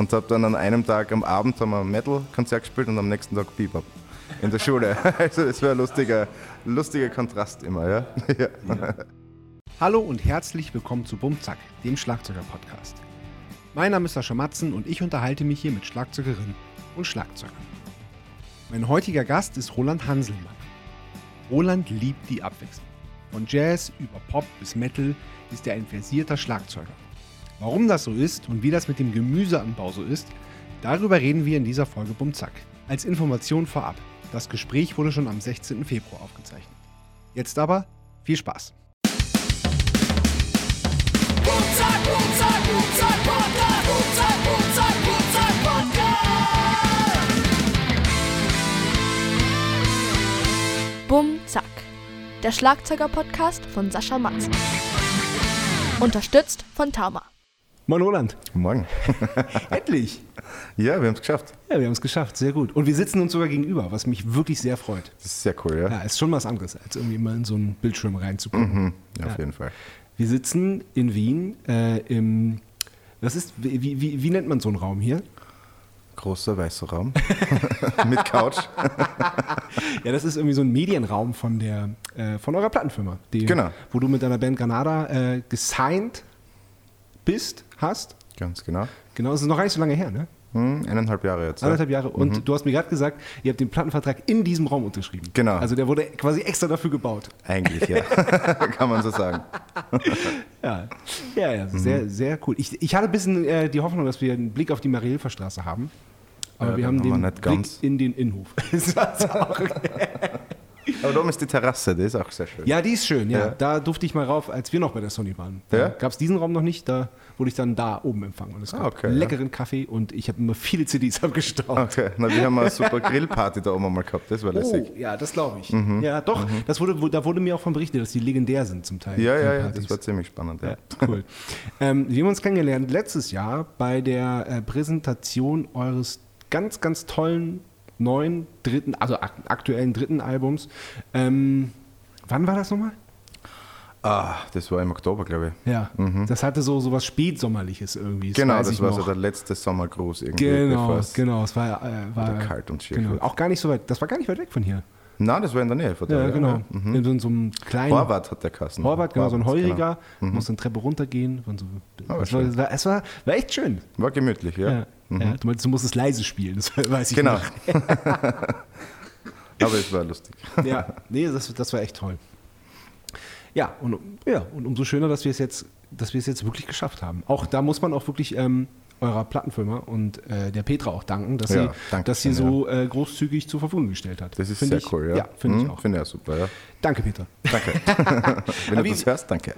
Und habe dann an einem Tag am Abend haben wir ein Metal-Konzert gespielt und am nächsten Tag Bebop in der Schule. Also das war ein lustiger, lustiger Kontrast immer, ja. ja. Hallo und herzlich willkommen zu Bumzack, dem Schlagzeuger-Podcast. Mein Name ist Sascha Matzen und ich unterhalte mich hier mit Schlagzeugerinnen und Schlagzeugern. Mein heutiger Gast ist Roland Hanselmann. Roland liebt die Abwechslung. Von Jazz über Pop bis Metal ist er ein versierter Schlagzeuger. Warum das so ist und wie das mit dem Gemüseanbau so ist, darüber reden wir in dieser Folge Bumzack. Als Information vorab. Das Gespräch wurde schon am 16. Februar aufgezeichnet. Jetzt aber viel Spaß. Bumzack, Bumzack, Bumzack, Podcast. Bumzack, Bumzack, Bumzack, Podcast. Bum Zack. Der Schlagzeuger-Podcast von Sascha Matzen. Unterstützt von Tama. Moin Roland. Morgen. Endlich. Ja, wir haben es geschafft. Ja, wir haben es geschafft. Sehr gut. Und wir sitzen uns sogar gegenüber, was mich wirklich sehr freut. Das ist sehr cool, ja. Ja, ist schon was anderes, als irgendwie mal in so einen Bildschirm reinzugucken. Mhm, ja auf Ja. jeden Fall. Wir sitzen in Wien äh, im. Was ist, wie, wie, wie nennt man so einen Raum hier? Großer weißer Raum mit Couch. Ja, das ist irgendwie so ein Medienraum von der äh, von eurer Plattenfirma, die, Genau. wo du mit deiner Band Granada äh, gesigned bist, hast. Ganz genau. Genau, das ist noch gar nicht so lange her, ne? Hm, eineinhalb Jahre jetzt. Ja. Anderthalb Jahre. Und du hast mir gerade gesagt, ihr habt den Plattenvertrag in diesem Raum unterschrieben. Genau. Also der wurde quasi extra dafür gebaut. Eigentlich, ja. Kann man so sagen. Ja, ja, ja sehr, sehr cool. Ich, ich hatte ein bisschen äh, die Hoffnung, dass wir einen Blick auf die Marielferstraße haben. Aber Ja, wir haben den Blick in den Innenhof. Das auch. Aber da oben ist die Terrasse, die ist auch sehr schön. ja, die ist schön, ja. Ja. Da durfte ich mal rauf, als wir noch bei der Sony waren. Da Ja? gab es diesen Raum noch nicht, da wurde ich dann da oben empfangen. Und es gab Ah, okay, ja. leckeren Kaffee und ich habe immer viele CDs abgestaubt. Okay, na, wir haben eine super Grillparty da oben einmal gehabt, das war lässig. Oh, ja, das glaube ich. Mhm. Ja, doch, das wurde, da wurde mir auch von berichtet, dass die legendär sind zum Teil. Ja, ja, ja, das war ziemlich spannend. Ja. Ja, cool. ähm, wir haben uns kennengelernt letztes Jahr bei der äh, Präsentation eures ganz, ganz tollen neuen dritten, also ak aktuellen dritten Albums. Ähm, wann war das nochmal? Ah, das war im Oktober, glaube ich. Ja, das hatte so, so was Spätsommerliches irgendwie. Genau, weiß das war noch. so der letzte Sommergruß irgendwie. Genau, es- genau. Es war, äh, war kalt und schier Genau, auch gar nicht so weit. Das war gar nicht weit weg von hier. Nein, das war in der Nähe von Ja, da. genau. Mhm. In so, so einem kleinen Horvath hat der Kassen. Horvath, genau, so ein Horvath, Heuriger. Muss eine Treppe runtergehen. So. Ah, das war, das es war, war echt schön. Genau. War gemütlich, ja. Ja. Ja, du meinst, du musst es leise spielen, das weiß ich Genau. noch. Aber es war lustig. Ja, nee, das, das war echt toll. Ja und, ja, und umso schöner, dass wir es jetzt, dass wir es jetzt wirklich geschafft haben. Auch da muss man auch wirklich ähm, eurer Plattenfirma und äh, der Petra auch danken, dass Ja, sie, danke dass sie so äh, großzügig zur Verfügung gestellt hat. Das ist Find sehr ich, cool, ja. Ja, finde ich Mhm, auch. Finde ich auch super, ja. Danke, Petra. Danke. Wenn du das hörst, danke.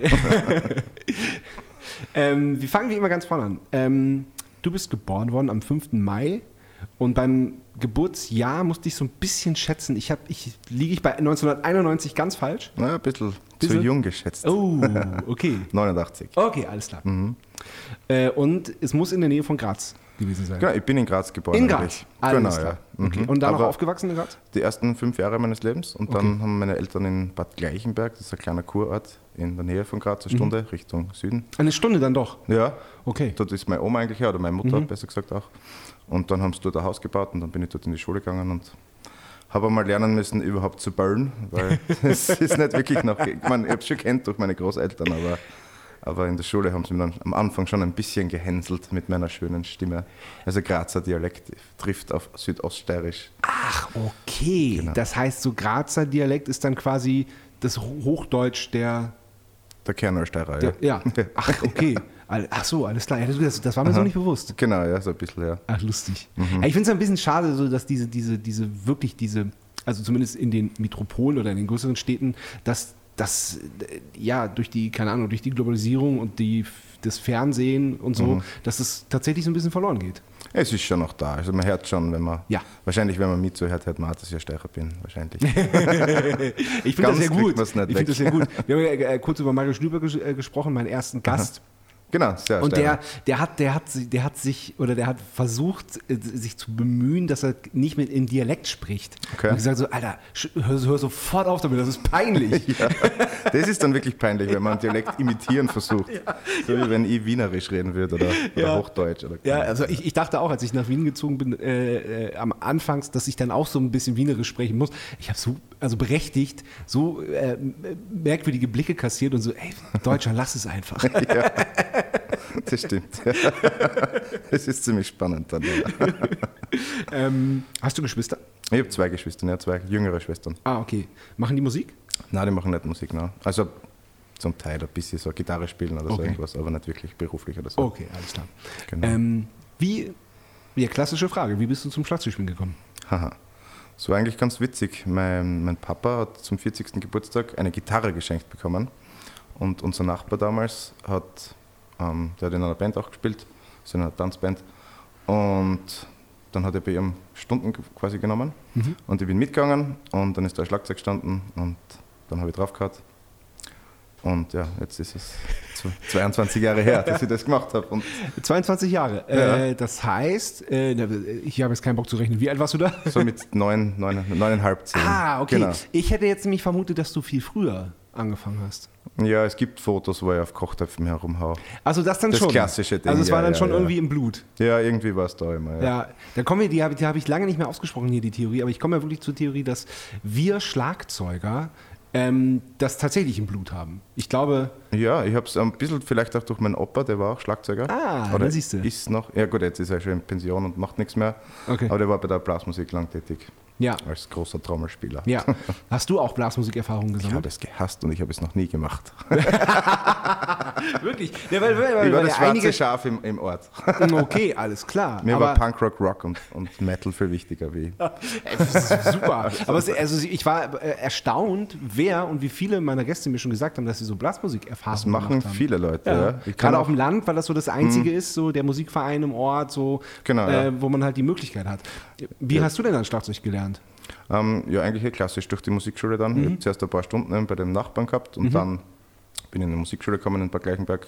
Ähm, wir fangen wie immer ganz vorne an. Ähm, du bist geboren worden am 5. Mai und beim Geburtsjahr musste ich so ein bisschen schätzen. Ich, hab, ich liege ich bei 1991 ganz falsch. Na, ein bisschen, Bisschen? zu jung geschätzt. Oh, okay. 89. Okay, alles klar. Äh, und es muss in der Nähe von Graz gewesen sein. Genau, ich bin in Graz geboren. In Graz. Genau, ja. Okay. Mhm. Und dann auch aufgewachsen in Graz? Die ersten fünf Jahre meines Lebens und Okay. dann haben meine Eltern in Bad Gleichenberg, das ist ein kleiner Kurort in der Nähe von Graz, Mhm. eine Stunde Richtung Süden. Eine Stunde dann doch. Ja, Okay. dort ist meine Oma eigentlich her, oder meine Mutter Mhm. besser gesagt auch. Und dann haben sie dort ein Haus gebaut und dann bin ich dort in die Schule gegangen und habe einmal lernen müssen, überhaupt zu bauen, weil es ist nicht wirklich noch, ich meine, ich habe es schon kennt durch meine Großeltern, aber, aber in der Schule haben sie mir dann am Anfang schon ein bisschen gehänselt mit meiner schönen Stimme. Also Grazer Dialekt trifft auf Südoststeirisch. Ach, okay. Genau. Das heißt, so Grazer Dialekt ist dann quasi das Ho- Hochdeutsch der. Der Kernolsteirer, der ja. Ach, okay. Ach so, alles klar. Ja, das, war mir so nicht bewusst. Genau, ja, so ein bisschen, ja. Ach, lustig. Mhm. Ja, ich finde es ein bisschen schade, so, dass diese, diese, diese, wirklich diese, also zumindest in den Metropolen oder in den größeren Städten, dass das, äh, ja, durch die, keine Ahnung, durch die Globalisierung und die, das Fernsehen und so, Mhm. dass es tatsächlich so ein bisschen verloren geht. Es ist schon noch da. Also man hört schon, wenn man, Ja. wahrscheinlich, wenn man mitzuhört, hört man dass ich ein Steirer bin, wahrscheinlich. Ich finde das sehr gut. Ich finde das sehr gut. Wir haben ja äh, kurz über Mario Schlüber ges äh, gesprochen, meinen ersten Gast. Genau, sehr Und der, der, hat, der, hat, der hat sich oder der hat versucht, äh, sich zu bemühen, dass er nicht mit in Dialekt spricht. Okay. Und gesagt so, Alter, hör, hör sofort auf damit, das ist peinlich. Ja, das ist dann wirklich peinlich, wenn man Dialekt imitieren versucht. So wie wenn ich Wienerisch reden würde oder, oder Ja. Hochdeutsch. Oder Ja, also ich, ich dachte auch, als ich nach Wien gezogen bin, äh, äh, am Anfangs, dass ich dann auch so ein bisschen Wienerisch sprechen muss. Ich habe so, also berechtigt, so äh, merkwürdige Blicke kassiert und so, ey, Deutscher, lass es einfach. das stimmt. Es ist ziemlich spannend dann. Ja. ähm, hast du Geschwister? Ich habe zwei Geschwister, ja, zwei jüngere Schwestern. Ah, okay. Machen die Musik? Nein, die machen nicht Musik, nein. Also zum Teil ein bisschen so Gitarre spielen oder so Okay. irgendwas, aber nicht wirklich beruflich oder so. Okay, alles klar. Genau. Ähm, wie, ja, klassische Frage, wie bist du zum Schlagzeugspielen gekommen? Haha. Das war eigentlich ganz witzig. Mein, mein Papa hat zum 40. Geburtstag eine Gitarre geschenkt bekommen. Und unser Nachbar damals hat, ähm, der hat in einer Band auch gespielt, so in einer Tanzband. Und dann hat er bei ihm Stunden quasi genommen. Und ich bin mitgegangen und dann ist da ein Schlagzeug gestanden und dann habe ich drauf gehabt. Und ja, jetzt ist es zw- 22 Jahre her, dass ich das gemacht habe. Und 22 Jahre. Ja. Äh, das heißt, äh, ich habe jetzt keinen Bock zu rechnen. Wie alt warst du da? so mit neun, neun, neuneinhalb, zehn. Ah, okay. Genau. Ich hätte jetzt nämlich vermutet, dass du viel früher angefangen hast. Ja, es gibt Fotos, wo ich auf Kochtöpfen herumhau. Also das dann Das schon. klassische Ding, Also es war ja, dann ja, schon ja. irgendwie im Blut. Ja, irgendwie war es da immer. Ja. Ja, da kommen wir, die habe hab ich lange nicht mehr ausgesprochen hier, die Theorie, aber ich komme ja wirklich zur Theorie, dass wir Schlagzeuger ähm, das tatsächlich im Blut haben. Ich glaube, Ja, ich habe es ein bisschen vielleicht auch durch meinen Opa, der war auch Schlagzeuger. Ah, Oder dann siehst du. Ist noch, ja gut, jetzt ist er schon in Pension und macht nichts mehr. Okay. Aber der war bei der Blasmusik lang tätig, ja. als großer Trommelspieler. Ja. Hast du auch Blasmusikerfahrungen Ich habe gesammelt? es gehasst und ich habe es noch nie gemacht. Wirklich? Ja, weil, weil, weil, Ich war das ja einige, schwarze Schaf im, im Ort. Okay, alles klar. Mir aber, war Punkrock, Rock und, und Metal viel wichtiger wie. Das super. Aber es, also ich war äh, erstaunt, wer und wie viele meiner Gäste mir schon gesagt haben, dass sie so Blasmusik-Erfahrungen Das machen gemacht haben. viele Leute. Ja. Ja. Gerade auch- auf dem Land, weil das so das Einzige ist, so der Musikverein im Ort, so, Genau, äh, wo man halt die Möglichkeit hat. Wie hast du denn dann Schlagzeug gelernt? Ähm, ja, eigentlich eh klassisch durch die Musikschule dann. Mhm. Ich habe zuerst ein paar Stunden bei dem Nachbarn gehabt und dann bin ich in die Musikschule gekommen in Bad Gleichenberg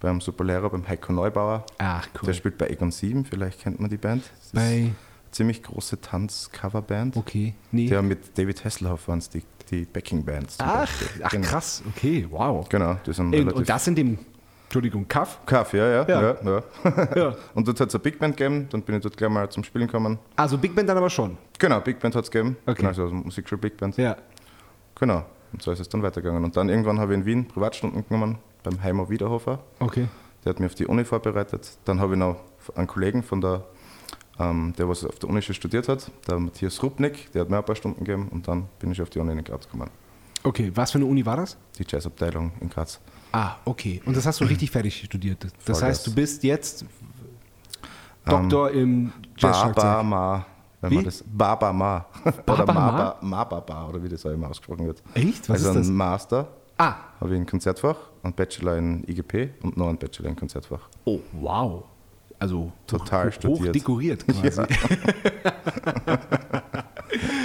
beim Superlehrer, beim Heiko Neubauer. Ach, Der spielt bei Egon 7, vielleicht kennt man die Band. Das Bei, ziemlich große Tanz-Coverband. okay, nee. Ja, mit David Hasselhoff waren es die, die Backing-Bands. ach, ach, genau. krass, okay, wow. Genau, die sind Und, und das in dem, Entschuldigung, Kaff? Kaff, ja, ja. Ja. ja. ja, und dort hat es eine Big Band gegeben, dann bin ich dort gleich mal zum Spielen gekommen. Also Big Band dann aber schon. Genau, Big Band hat es gegeben. Okay. Genau, also Musikschule Big Band. Ja. Genau. Und so ist es dann weitergegangen. Und dann irgendwann habe ich in Wien Privatstunden genommen beim Heimo Wiederhofer. Okay. Der hat mich auf die Uni vorbereitet. Dann habe ich noch einen Kollegen von der, ähm, der was auf der Uni schon studiert hat, der Matthias Rupnik, der hat mir ein paar Stunden gegeben und dann bin ich auf die Uni in Graz gekommen. Okay, was für eine Uni war das? Die Jazzabteilung in Graz. Ah, okay. Und das hast du richtig fertig studiert. Das Vollgas. heißt, du bist jetzt Doktor im Baba Jazzschlagzeug. Ma. Wenn Wie? man das Baba Ma. Baba oder Ma? Maba, Mababa oder wie das auch immer ausgesprochen wird. Echt? Was also ist das? ein Master Ah, habe ich ein Konzertfach, ein Bachelor in IGP und noch ein Bachelor in Konzertfach. oh, wow. Also Total hoch, studiert. hoch dekoriert quasi.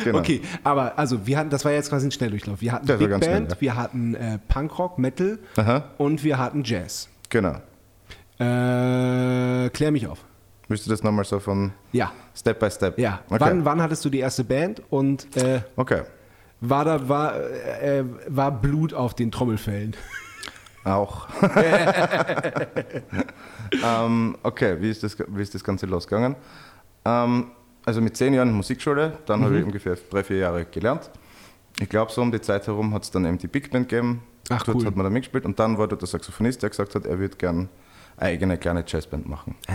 Genau. Okay, aber also wir hatten, das war jetzt quasi ein Schnelldurchlauf. Wir hatten Das Big Band, schnell, ja. wir hatten äh, Punkrock, Metal Aha, und wir hatten Jazz. genau. Äh, klär mich auf. Müsst ihr das nochmal so von Ja, Step by Step? ja. Okay. Wann, wann hattest du die erste Band und äh, Okay. war da war, äh, war Blut auf den Trommelfällen? Auch. ähm, okay, wie ist, das, wie ist das Ganze losgegangen? Ähm, also mit zehn Jahren Musikschule, dann Mhm. habe ich ungefähr drei, vier Jahre gelernt. Ich glaube, so um die Zeit herum hat es dann eben die Big Band gegeben. Ach, Dort cool. hat man da mitgespielt und dann war dort der Saxophonist, der gesagt hat, er würde gern eine eigene kleine Jazzband machen. Ah.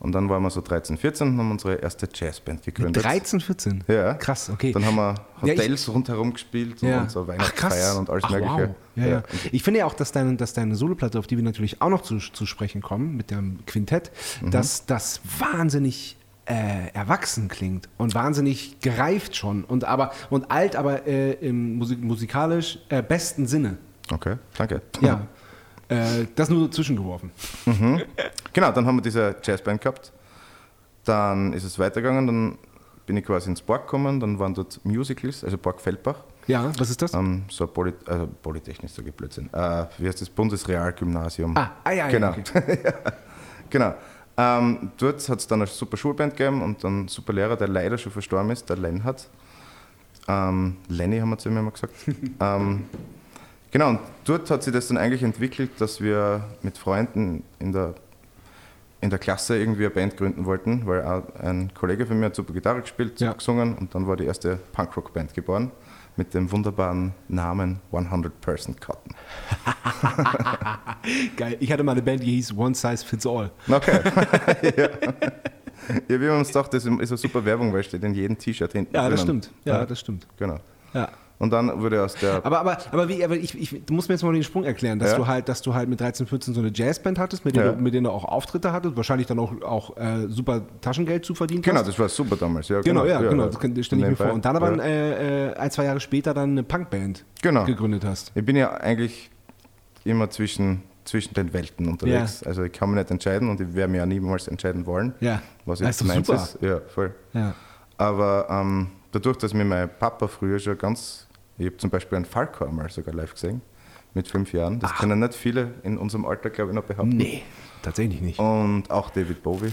Und dann waren wir so 13, 14 und haben unsere erste Jazzband gegründet. 13, 14? Ja. Krass, okay. Dann haben wir Ja, Hotels rundherum gespielt Ja. und so Ach. Weihnachtsfeiern und alles Ach, Mögliche. Wow. Ja, ja. Ich finde ja auch, dass deine, dass deine Soloplatte, auf die wir natürlich auch noch zu, zu sprechen kommen, mit dem Quintett, Mhm. dass das wahnsinnig äh, erwachsen klingt und wahnsinnig gereift schon und, aber, und alt, aber äh, im Musik, musikalisch äh, besten Sinne. Okay, danke. Ja. äh, das nur so zwischengeworfen. Genau, dann haben wir diese Jazzband gehabt. Dann ist es weitergegangen, dann bin ich quasi ins Park gekommen, dann waren dort Musicals, also Park Feldbach. Ja, was ist das? Ähm, so ein Poly, also Polytechnisch, ich Blödsinn. Äh, wie heißt das? Bundesrealgymnasium. ah, ah, ja, ja. genau. Okay. genau. Ähm, dort hat es dann eine super Schulband gegeben und einen super Lehrer, der leider schon verstorben ist, der Lenhard. Ähm, Lenny haben wir zu ihm immer gesagt. ähm, genau, und dort hat sich das dann eigentlich entwickelt, dass wir mit Freunden in der, in der Klasse irgendwie eine Band gründen wollten, weil auch ein Kollege von mir hat super Gitarre gespielt, Ja. gesungen und dann war die erste Punkrock-Band geboren mit dem wunderbaren Namen 100 Person Cotton. Geil. Ich hatte mal eine Band, die hieß One Size Fits All. Okay. ja. ja, wir haben uns gedacht, das ist eine super Werbung, weil steht in jedem T-Shirt hinten. Ja, das drinnen. stimmt. Ja, das stimmt. Genau. Ja. Und dann wurde aus der. Aber, aber, aber, wie, aber ich, ich, du musst mir jetzt mal den Sprung erklären, dass, Ja. du halt, dass du halt mit 13, 14 so eine Jazzband hattest, mit der, Ja. du, mit der du auch Auftritte hattest, wahrscheinlich dann auch, auch äh, super Taschengeld zu verdienen genau, hast. das war super damals. Ja, Genau, ja, genau, das stelle ich mir vor. Und dann aber Ja. äh, äh, ein, zwei Jahre später dann eine Punkband Genau. gegründet hast. Ich bin ja eigentlich immer zwischen, zwischen den Welten unterwegs. Also ich kann mich nicht entscheiden und ich werde mich ja niemals entscheiden wollen, Ja. was jetzt doch meins super. ist. Ja, voll. Ja. Aber ähm, dadurch, dass mir mein Papa früher schon ganz. Ich habe zum Beispiel einen Falco einmal sogar live gesehen, mit fünf Jahren. Das können nicht viele in unserem Alter, glaube ich, noch behaupten. Nee, tatsächlich nicht. Und auch David Bowie.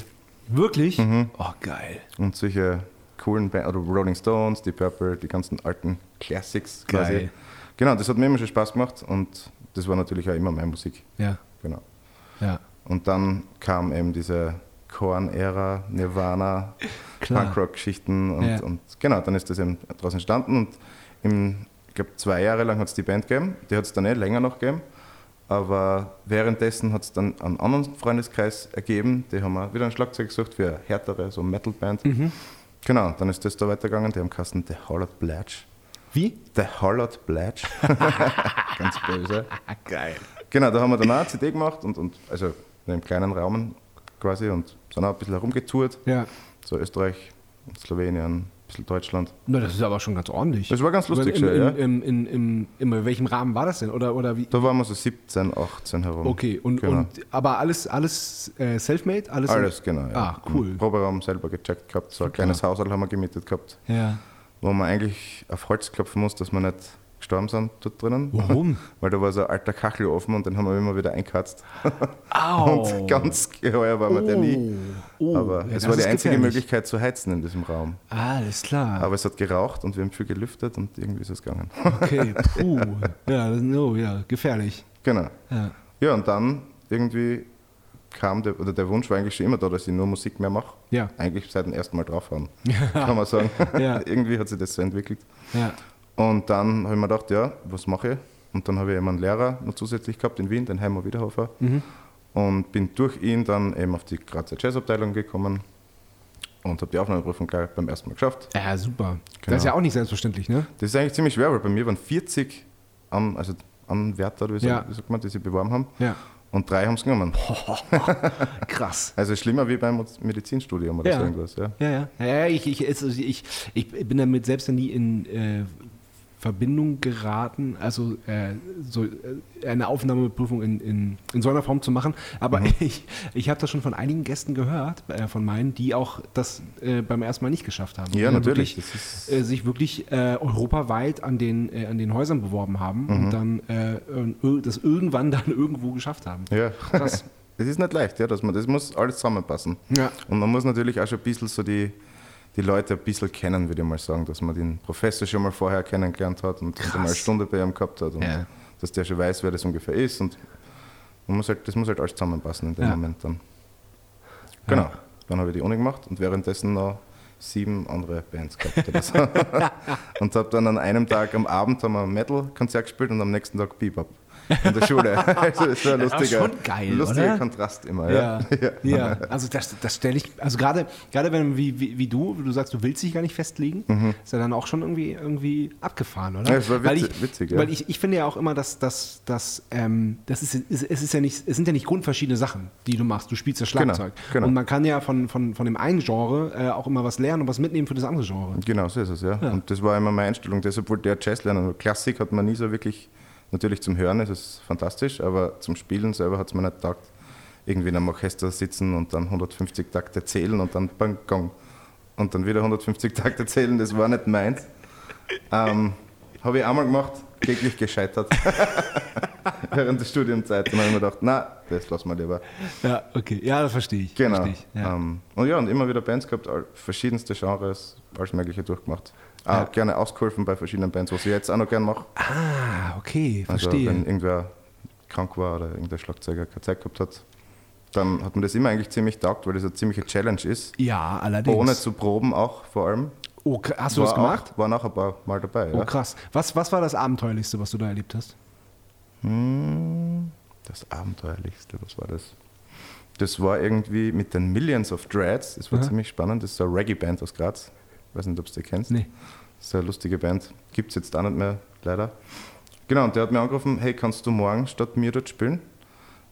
Wirklich? Mhm. Oh, geil. Und solche coolen Bands, oder Rolling Stones, die Purple, die ganzen alten Classics quasi. Geil. Genau, das hat mir immer schon Spaß gemacht und das war natürlich auch immer meine Musik. Ja, Genau. ja. Und dann kam eben diese Korn-Ära, Nirvana. Punkrock-Geschichten und, Ja. und genau, dann ist das eben daraus entstanden und im, glaube zwei Jahre lang hat es die Band gegeben, die hat es dann eh länger noch gegeben, aber währenddessen hat es dann einen anderen Freundeskreis ergeben, die haben auch wieder ein Schlagzeug gesucht für eine härtere, so Metal-Band. Mhm. Genau, dann ist das da weitergegangen, die haben Kasten The Hollard Blatch. Wie? The Hollard Blatch. Ganz böse. Geil. Genau, da haben wir dann auch eine CD gemacht und, und also in einem kleinen Raum quasi und sind auch ein bisschen herumgetourt. Ja. So Österreich, Slowenien, bisschen Deutschland. Na, das ist aber schon ganz ordentlich. Das war ganz lustig in, in, ja. in, in, welchem Rahmen war das denn? Oder, oder wie? Da waren wir so 17, 18 herum. Okay, und, Genau. und aber alles, alles äh, self-made? Alles, Alles, genau. Ja. Ah, cool. Im Proberaum selber gecheckt gehabt, so ein kleines Hausal haben wir gemietet gehabt, Ja. wo man eigentlich auf Holz klopfen muss, dass wir nicht gestorben sind dort drinnen. Warum? Weil da war so ein alter Kachelofen und den haben wir immer wieder eingekratzt. Au. Und ganz geheuer war mir der nie. Oh, Aber ja, es war die einzige. Möglichkeit zu heizen in diesem Raum. Alles klar. Aber es hat geraucht und wir haben viel gelüftet und irgendwie ist es gegangen. okay, puh. ja, das, oh, ja, gefährlich. genau. Ja. Ja, und dann irgendwie kam der, oder der Wunsch war eigentlich schon immer da, dass ich nur Musik mehr mache. Ja. Eigentlich seit dem ersten Mal draufhauen, kann man sagen. Ja. irgendwie hat sich das so entwickelt. Ja. Und dann habe ich mir gedacht, ja, was mache ich? Und dann habe ich eben einen Lehrer noch zusätzlich gehabt in Wien, den Heimer Wiederhofer. Mhm. Und bin durch ihn dann eben auf die Grazer Jazzabteilung gekommen und habe die Aufnahmeprüfung gleich beim ersten Mal geschafft. ja, super. Genau. Das ist ja auch nicht selbstverständlich, ne? Das ist eigentlich ziemlich schwer, weil bei mir waren 40 an, also Anwärter, wie, Ja. sagt, wie sagt man, die sich beworben haben. Ja. Und drei haben es genommen. Krass. Also schlimmer wie beim Medizinstudium oder Ja. so irgendwas. Ja. Ja, ja. ja, ich, ich, also ich, ich bin damit selbst nie in äh, Verbindung geraten, also äh, so äh, eine Aufnahmeprüfung in, in, in so einer Form zu machen. Aber Mhm. ich, ich habe das schon von einigen Gästen gehört, äh, von meinen, die auch das äh, beim ersten Mal nicht geschafft haben. Ja, natürlich. Wirklich, Das äh, sich wirklich äh, europaweit an den, an den Häusern beworben haben Mhm. und dann das irgendwann dann irgendwo geschafft haben. Ja. Krass. Es ist nicht leicht, ja, dass man, das muss alles zusammenpassen. Ja. Und man muss natürlich auch schon ein bisschen so die, die Leute ein bisschen kennen, würde ich mal sagen, dass man den Professor schon mal vorher kennengelernt hat und, und einmal eine Stunde bei ihm gehabt hat und Ja. dass der schon weiß, wer das ungefähr ist. Und man muss halt, das muss halt alles zusammenpassen in dem Ja. Moment dann. Genau. Ja. Dann habe ich die Uni gemacht und währenddessen noch sieben andere Bands gehabt oder so. und habe dann an einem Tag am Abend haben wir ein Metal-Konzert gespielt und am nächsten Tag Bebop in der Schule. also das war ein lustiger, schon geil, lustiger oder? Kontrast immer. Ja, Ja. ja. also das, das stelle ich, also gerade, gerade wenn wie, wie, wie du, du sagst, du willst dich gar nicht festlegen, ist ja dann auch schon irgendwie, irgendwie abgefahren, oder? Mhm. Ja, es war weil witzig- ich, witzig, ja. Weil ich, ich finde ja auch immer, dass, dass, dass ähm, das ist, es, ist ja nicht, es sind ja nicht grundverschiedene Sachen, die du machst. Du spielst ja Schlagzeug. genau. Und man kann ja von, von, von dem einen Genre äh, auch immer was lernen und was mitnehmen für das andere Genre. Genau, so ist es, ja. Und das war immer meine Einstellung. Deshalb wollte ich Jazz lernen. Klassik hat man nie so wirklich, natürlich zum Hören ist es fantastisch, aber zum Spielen selber hat es mir nicht taugt. Irgendwie in einem Orchester sitzen und dann 150 Takte zählen und dann bang, gong. Und dann wieder 150 Takte zählen, das war nicht meins. Ähm, habe ich einmal gemacht, kläglich gescheitert. Während der Studienzeit. Dann habe ich mir gedacht, na, das lassen wir lieber. Ja, okay. Ja, das verstehe ich. Genau. Verstehe ich. Ja. Ähm, und ja, und immer wieder Bands gehabt, verschiedenste Genres, alles Mögliche durchgemacht. Auch Ja. gerne ausgeholfen bei verschiedenen Bands, was ich jetzt auch noch gerne mache. ah, okay, Also verstehe. wenn irgendwer krank war oder irgendein Schlagzeuger keine Zeit gehabt hat, dann hat mir das immer eigentlich ziemlich taugt, weil das eine ziemliche Challenge ist. ja, allerdings. Ohne zu proben auch vor allem. oh, hast du war das gemacht? Auch, war noch ein paar Mal dabei. Oh, ja. krass. Was, was war das Abenteuerlichste, was du da erlebt hast? Hm, Das Abenteuerlichste, was war das? Das war irgendwie mit den Millions of Dreads, das war Aha. ziemlich spannend. Das ist eine Reggae-Band aus Graz. Ich weiß nicht, ob du die kennst. Nee. Das ist eine lustige Band. Gibt es jetzt auch nicht mehr, leider. Genau, und der hat mir angerufen, hey, kannst du morgen statt mir dort spielen?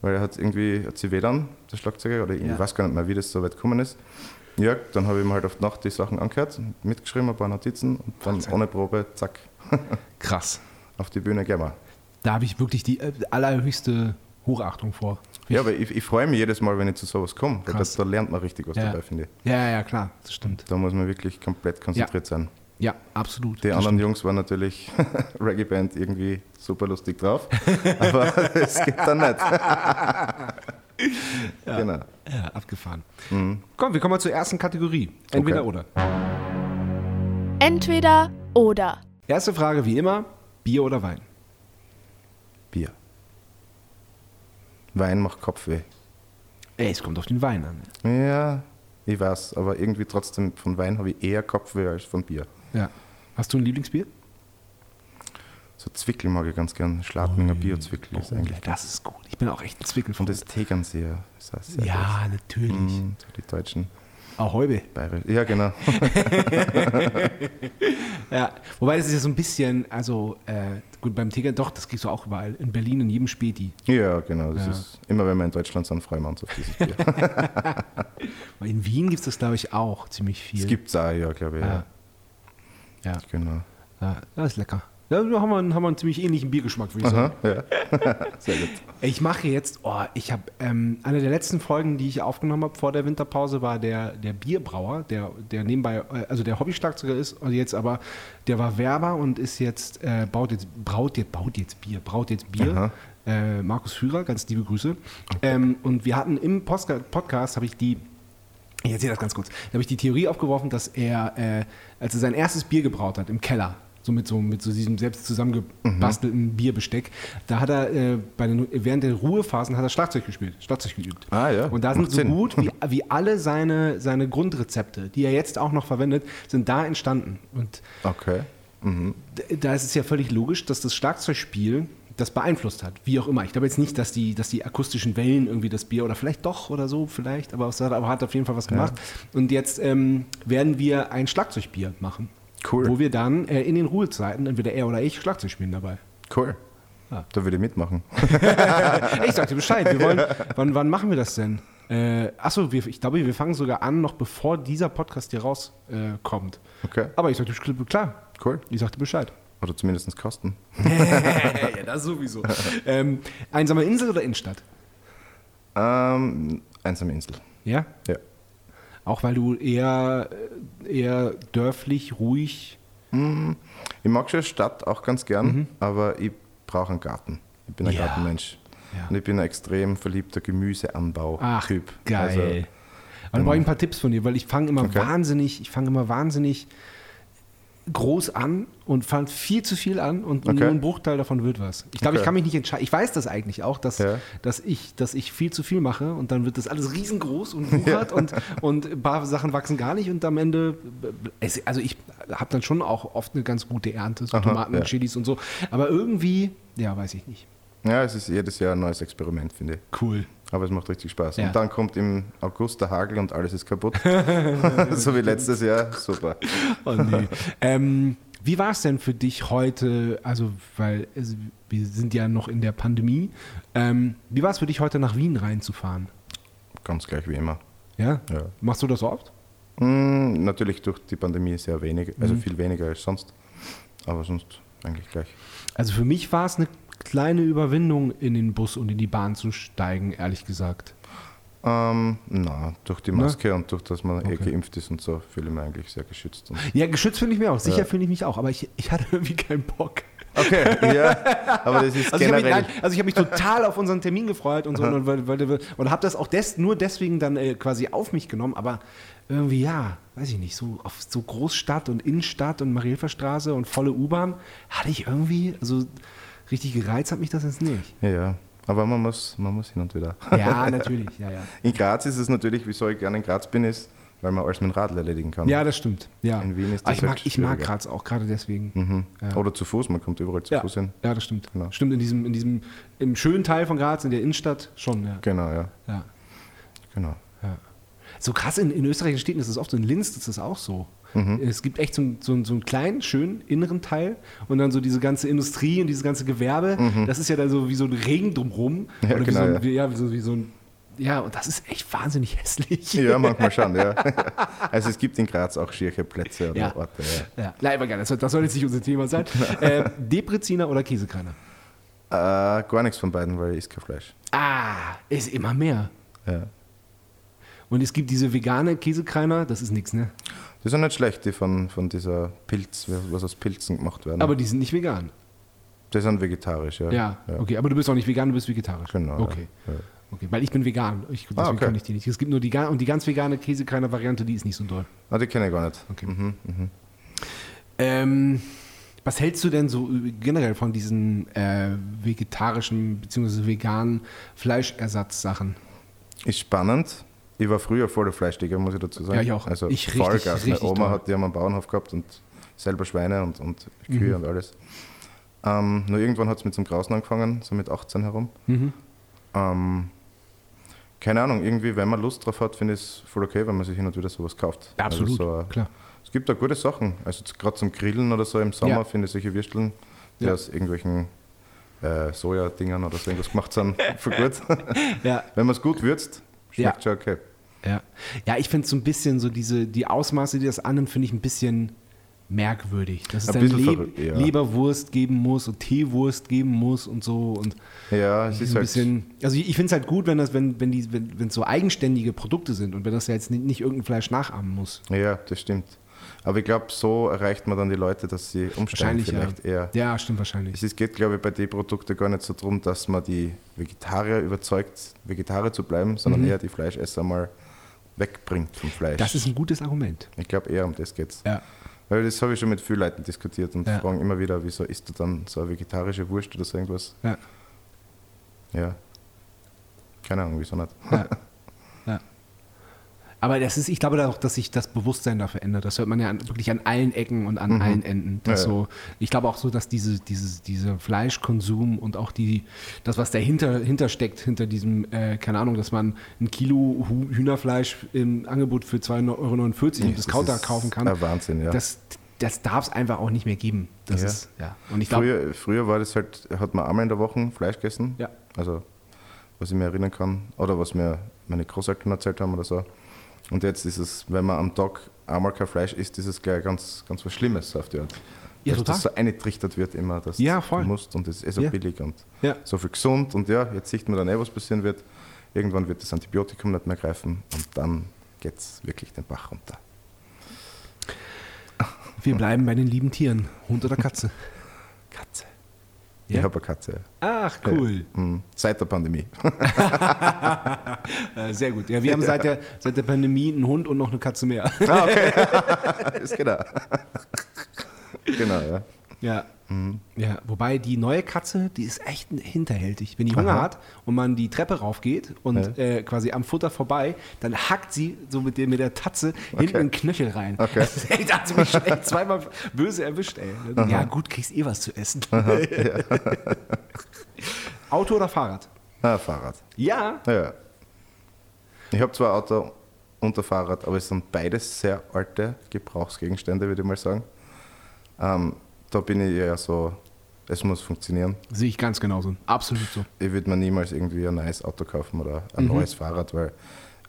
Weil er hat irgendwie, hat sie dann, der Schlagzeuger, oder ich Ja. weiß gar nicht mehr, wie das so weit gekommen ist. Ja, dann habe ich mir halt auf die Nacht die Sachen angehört, mitgeschrieben, ein paar Notizen und dann Wahnsinn. ohne Probe, zack, Krass. auf die Bühne gehen wir. Da habe ich wirklich die äh, allerhöchste Hochachtung vor. Ja, aber ich, ich freue mich jedes Mal, wenn ich zu sowas komme. weil Da, Krass. da lernt man richtig was Ja. dabei, finde ich. Ja, ja, klar, das stimmt. Da muss man wirklich komplett konzentriert sein. Ja, absolut. Die anderen stimmt. Jungs waren natürlich Reggae-Band irgendwie super lustig drauf, aber es geht dann nicht. Genau. Ja, abgefahren. Komm, wir kommen mal zur ersten Kategorie. Entweder Okay. oder. Entweder oder. Erste Frage wie immer: Bier oder Wein? Bier. Wein macht Kopfweh. Ey, es kommt auf den Wein an. Ja, ich weiß, aber irgendwie trotzdem von Wein habe ich eher Kopfweh als von Bier. Ja. Hast du ein Lieblingsbier? So Zwickel mag ich ganz gern. Schladminger Bio-Zwickel ist Oh, eigentlich. das ist gut. Ich bin auch echt ein Zwickel von Und das Tegernseer ist auch sehr Ja, natürlich. gut. Mm, die deutschen Ahoi. Bayerisch. Ja, genau. Ja, wobei das ist ja so ein bisschen, also äh, gut, beim Tiger, doch, das kriegst du auch überall. In Berlin, in jedem Späti. Ja, genau. Das Ja. ist immer, wenn wir in Deutschland sind, freuen wir uns auf dieses Bier. Weil in Wien gibt es das, glaube ich, auch ziemlich viel. Es gibt es auch, ja, glaube ich. Ja. Ja. Ja, Genau. ja, das ist lecker. Ja, da haben wir, einen- haben wir einen ziemlich ähnlichen Biergeschmack, würde ich sagen. Aha, ja. Sehr gut. Ich mache jetzt, oh, ich habe, ähm, eine der letzten Folgen, die ich aufgenommen habe vor der Winterpause, war der, der Bierbrauer, der, der nebenbei, äh, also der Hobbyschlagzeuger ist, und jetzt aber, der war Werber und ist jetzt, äh, baut jetzt, braut jetzt, baut jetzt Bier, braut jetzt Bier. Aha. Äh, Markus Führer, ganz liebe Grüße. Ähm, und wir hatten im Postka- Podcast, habe ich die, ich erzähle das ganz kurz, da habe ich die Theorie aufgeworfen, dass er, äh, als er sein erstes Bier gebraut hat, im Keller, so mit so, mit so diesem selbst zusammengebastelten Bierbesteck, da hat er äh, bei den, während der Ruhephasen hat er Schlagzeug gespielt, Schlagzeug geübt. Ah, ja. Und da sind Macht so Sinn. gut wie, wie alle seine, seine Grundrezepte, die er jetzt auch noch verwendet, sind da entstanden. Und Okay. d- da ist es ja völlig logisch, dass das Schlagzeugspiel das beeinflusst hat. Wie auch immer. Ich glaube jetzt nicht, dass die, dass die akustischen Wellen irgendwie das Bier oder vielleicht doch oder so, vielleicht, aber es hat, aber hat auf jeden Fall was gemacht. Und jetzt ähm, werden wir ein Schlagzeugbier machen. Cool. Wo wir dann äh, in den Ruhezeiten, entweder er oder ich, Schlagzeug spielen dabei. Cool. Ja. Da würde ich mitmachen. Ich sagte Bescheid. Wir wollen, wann, wann machen wir das denn? Äh, achso, wir, ich glaube, wir fangen sogar an, noch bevor dieser Podcast hier rauskommt. Äh. Okay. Aber ich sagte, klar, Cool. ich sagte Bescheid. Oder zumindest kosten. ja, das sowieso. ähm, einsame Insel oder Innenstadt? Ähm, einsame Insel. Ja? Ja. Auch weil du eher, eher dörflich, ruhig. Ich mag schon Stadt auch ganz gern, aber ich brauche einen Garten. Ich bin ein Mhm. Ja. Gartenmensch. Ja. Und ich bin ein extrem verliebter Gemüseanbau-Typ. geil. Also, Aber da brauche ich ein paar Tipps von dir, weil ich fange immer Okay. wahnsinnig, ich fange immer wahnsinnig groß an und fange viel zu viel an und Okay. nur ein Bruchteil davon wird was. Ich glaube, ich Okay. kann mich nicht entscheiden. Ich weiß das eigentlich auch, dass, Ja. dass, ich, dass ich viel zu viel mache und dann wird das alles riesengroß und wuchert und, und ein paar Sachen wachsen gar nicht und am Ende, also ich habe dann schon auch oft eine ganz gute Ernte, so Aha, Tomaten und ja. Chilis und so, aber irgendwie, ja, weiß ich nicht. ja, es ist jedes Jahr ein neues Experiment, finde ich. Cool. Aber es macht richtig Spaß. Ja. Und dann kommt im August der Hagel und alles ist kaputt. so wie letztes Jahr. Super. Oh nee. ähm, wie war es denn für dich heute, also weil es, wir sind ja noch in der Pandemie, ähm, wie war es für dich heute nach Wien reinzufahren? Ganz gleich wie immer. Ja? Ja. Machst du das oft? Hm, natürlich durch die Pandemie sehr wenig, also Mhm. viel weniger als sonst. Aber sonst eigentlich gleich. Also für mich war es eine kleine Überwindung, in den Bus und in die Bahn zu steigen, ehrlich gesagt. Ähm, na, durch die Na? Maske und durch das man eh Okay. geimpft ist und so, fühle ich mich eigentlich sehr geschützt. Ja, geschützt fühle ich mich auch, sicher Ja. fühle ich mich auch, aber ich, ich hatte irgendwie keinen Bock. Okay, ja, aber das ist Also ich habe mich, generell. nein, also ich hab mich total auf unseren Termin gefreut und so und, und, und, und habe das auch des, nur deswegen dann äh, quasi auf mich genommen, aber irgendwie ja, weiß ich nicht, so auf so Großstadt und Innenstadt und Marielferstraße und volle U-Bahn hatte ich irgendwie, also richtig gereizt hat mich das jetzt nicht. ja, ja, aber man muss, man muss hin und wieder. Ja, natürlich, ja, ja. In Graz ist es natürlich, wieso ich gerne in Graz bin, ist, weil man alles mit dem Radl erledigen kann. Ja, das stimmt. Ja. In Wien ist das ich mag, ich mag. Graz auch gerade deswegen. Mhm. Ja. Oder zu Fuß, man kommt überall zu Ja, Fuß hin. ja, das stimmt. Genau. Stimmt in diesem, in diesem, im schönen Teil von Graz, in der Innenstadt schon, ja. Genau, ja. ja. Genau. So krass in, in österreichischen Städten ist es oft so, in Linz ist es auch so. Mhm. Es gibt echt so, einen- so, so einen kleinen, schönen inneren Teil und dann so diese ganze Industrie und dieses ganze Gewerbe. Das ist ja dann so wie so ein Regen drumrum. Mhm. Ja, Oder wie, genau, so ein, ja. wie, ja, wie, so, wie so ein. Ja, und das ist echt wahnsinnig hässlich. Ja, manchmal schon, ja. Also es gibt in Graz auch schiere Plätze oder Ja. Orte. Ja. Ja, nein, aber geil, das, soll- das soll jetzt nicht unser Thema sein. äh, Depreziner oder Käsekreiner? Äh, gar nichts von beiden, weil ich esse kein Fleisch. Ah, ist immer mehr. Ja. Und es gibt diese vegane Käsekreiner, das ist nichts, ne? Die sind nicht schlecht, die von, von dieser Pilz, was aus Pilzen gemacht werden. Aber die sind nicht vegan. die sind vegetarisch, ja. Ja, okay, aber du bist auch nicht vegan, du bist vegetarisch. Genau. Okay. Ja. Ja. Okay, weil ich bin vegan. Ich, deswegen Ah, okay. kann ich die nicht. Es gibt nur die, und die ganz vegane Käsekreiner-Variante, die ist nicht so doll. Ah, die kenne ich gar nicht. Okay. Mhm. Ähm, was hältst du denn so generell von diesen äh, vegetarischen bzw. veganen Fleischersatzsachen? Ist spannend. Ich war früher voll der Fleischtiger, muss ich dazu sagen. Ja, ich auch. Also Ich richtig, Vollgas. Meine richtig Oma doll. hat, die haben einen Bauernhof gehabt und selber Schweine und, und Mhm. Kühe und alles. Ähm, nur irgendwann hat es mit zum Grausen angefangen, so mit 18 herum. Mhm. Ähm, keine Ahnung, irgendwie, wenn man Lust drauf hat, finde ich es voll okay, wenn man sich hin und wieder sowas kauft. Ja, absolut, Also so, klar. es gibt da gute Sachen. Also gerade zum Grillen oder so im Sommer Ja. finde ich solche Würsteln, die Ja. aus irgendwelchen äh, Soja-Dingern oder so irgendwas gemacht sind, für gut. Wenn man es gut würzt, schmeckt schon okay. ja. ja ich finde so ein bisschen so diese, die Ausmaße, die das annimmt, finde ich ein bisschen merkwürdig. Dass es Ein dann bisschen Leb ja. Leberwurst geben muss und Teewurst geben muss und so und Ja, es ist ein halt. bisschen, also ich, ich finde es halt gut, wenn das, wenn, wenn die, wenn wenn es so eigenständige Produkte sind und wenn das ja jetzt nicht, nicht irgendein Fleisch nachahmen muss. Ja, das stimmt. Aber ich glaube, so erreicht man dann die Leute, dass sie umsteigen Wahrscheinlich vielleicht ja. eher. Ja, stimmt wahrscheinlich. Es geht, glaube ich, bei den Produkten gar nicht so darum, dass man die Vegetarier überzeugt, Vegetarier zu bleiben, sondern eher die Fleischesser mal wegbringt vom Fleisch. Mhm. Das ist ein gutes Argument. ich glaube, eher um das geht's. Ja. Weil das habe ich schon mit vielen Leuten diskutiert und Ja. fragen immer wieder, wieso isst du dann so eine vegetarische Wurst oder so irgendwas? Ja. Ja. Keine Ahnung, wieso nicht. Ja. Aber das ist, ich glaube auch, dass sich das Bewusstsein dafür ändert. Das hört man ja an, wirklich an allen Ecken und an allen Enden. Mhm. Ja, ja. so, ich glaube auch so, dass diese, diese, dieser Fleischkonsum und auch die, das, was dahinter hinter steckt, hinter diesem, äh, keine Ahnung, dass man ein Kilo Hühnerfleisch im Angebot für 2,49 Euro im Das Discounter kaufen kann. ein Wahnsinn, ja. Das, das darf es einfach auch nicht mehr geben. Das Ja. ist, ja. Und ich glaube, Früher, früher war das halt, hat man einmal in der Woche Fleisch gegessen. Ja. Also, was ich mir erinnern kann. Oder was mir meine Großeltern erzählt haben oder so. Und jetzt ist es, wenn man am Tag einmal kein Fleisch isst, ist es gleich ganz, ganz was Schlimmes auf die Art. Ja, dass total. das so eingetrichtert wird immer, dass Ja, voll. du musst und es ist eh so Ja. billig und Ja. so viel gesund. Und ja, jetzt sieht man dann eh, was passieren wird. Irgendwann wird das Antibiotikum nicht mehr greifen und dann geht es wirklich den Bach runter. wir bleiben bei den lieben Tieren. Hund oder Katze? Katze. Ja? Ich habe eine Katze. Ach, cool. Mhm. Seit der Pandemie. Äh, sehr gut. Ja, wir haben seit der, seit der Pandemie einen Hund und noch eine Katze mehr. ist genau. genau, ja. Ja. ja. Wobei die neue Katze, die ist echt hinterhältig. Wenn die Hunger Aha. hat und man die Treppe raufgeht und äh, quasi am Futter vorbei, dann hackt sie so mit, der- mit der Tatze hinten in den Knöchel rein. Okay. Das ist echt, da hat sie mich schon echt zweimal böse erwischt, ey. Ja, gut, kriegst eh was zu essen. Auto oder Fahrrad? Ah, Fahrrad. Ja. Ja. Ich habe zwar Auto und ein Fahrrad, aber es sind beides sehr alte Gebrauchsgegenstände, würde ich mal sagen. Ähm, da bin ich eher so, es muss funktionieren. Sehe ich ganz genauso. Absolut so. Ich würde mir niemals irgendwie ein neues Auto kaufen oder ein Mhm. neues Fahrrad, weil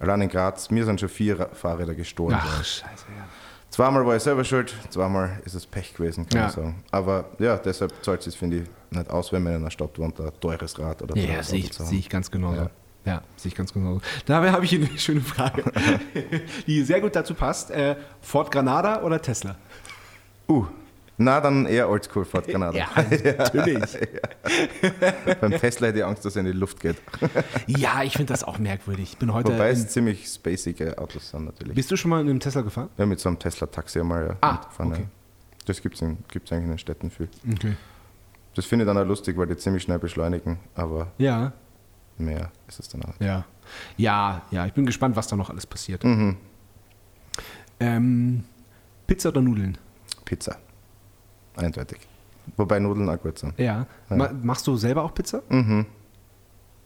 allein in Graz, mir sind schon vier Fahrräder gestohlen. Ach, scheiße, ja. Zweimal war ich selber schuld, zweimal ist es Pech gewesen, kann Ja. man sagen. Aber ja, deshalb zahlt es finde ich, nicht aus, wenn man in einer Stadt wohnt, ein teures Rad oder Ja, sehe ich, sehe ich ganz genauso. Ja, Ja. sehe ich ganz genauso. Dabei habe ich eine schöne Frage, die sehr gut dazu passt. Äh, Ford Granada oder Tesla? Uh, Na, dann eher Oldschool Ford Granada. Ja, natürlich. Beim Tesla hätte ich Angst, dass er in die Luft geht. Ja, ich finde das auch merkwürdig. Ich bin heute. Wobei es ziemlich spacige Autos sind natürlich. bist du schon mal in einem Tesla gefahren? Ja, mit so einem Tesla-Taxi einmal ja, Ah, okay. ja. Das gibt es gibt's eigentlich in den Städten viel. Okay. Das finde ich dann auch lustig, weil die ziemlich schnell beschleunigen, aber Ja. mehr ist es dann auch. Ja. Ja, ja, ich bin gespannt, was da noch alles passiert. Mhm. Ähm, Pizza oder Nudeln? Pizza. Eindeutig. Wobei Nudeln auch gut sind. Ja. Ma machst du selber auch Pizza? Mhm.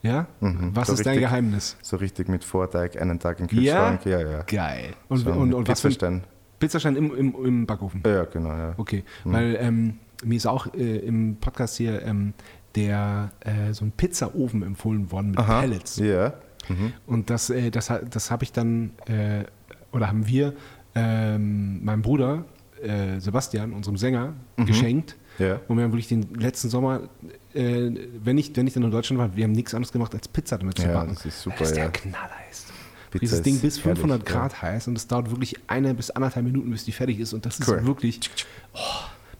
Ja? Mhm. Was So ist dein richtig- Geheimnis? So richtig mit Vorteig, einen Tag im Kühlschrank. Ja, ja. Geil. Und, So und, und Pizzastein. Pizzastein im, im, im Backofen? Ja, genau, ja. Okay, weil ähm, mir ist auch äh, im Podcast hier ähm, der äh, so ein Pizzaofen empfohlen worden mit Aha. Pellets. Ja. Mhm. Und das, äh, das, das habe ich dann, äh, oder haben wir ähm, meinem Bruder äh, Sebastian, unserem Sänger, geschenkt. Mhm. Ja. Und wir haben wirklich den letzten Sommer, äh, wenn, ich, wenn ich dann in Deutschland war, wir haben nichts anderes gemacht, als Pizza damit zu Ja, backen. das ist super, Weil das der ja. Knaller ist. Pizza Dieses ist Ding bis herrlich, 500 ja. Grad heiß und es dauert wirklich eine bis anderthalb Minuten, bis die fertig ist. Und das ist Cool. wirklich, oh,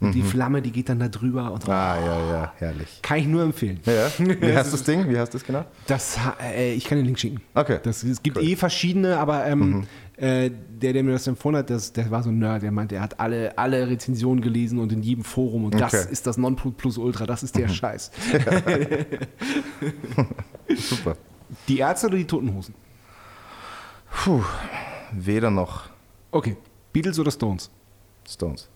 und die Flamme, die geht dann da drüber. Und, Ah, ja, ja, herrlich. Kann ich nur empfehlen. Ja, wie heißt das Ding? Wie heißt das genau? Das, äh, ich kann den Link schicken. Okay. Das, es gibt Cool. Mhm. eh verschiedene, aber ähm, äh, der, der mir das empfohlen hat, das, der war so ein Nerd. Der meinte, er hat alle, alle Rezensionen gelesen und in jedem Forum und das Okay. Mhm. ist das Nonplusultra, das ist der Scheiß. Super. Die Ärzte oder die Toten Hosen? Puh, weder noch Okay. Beatles oder Stones? Stones.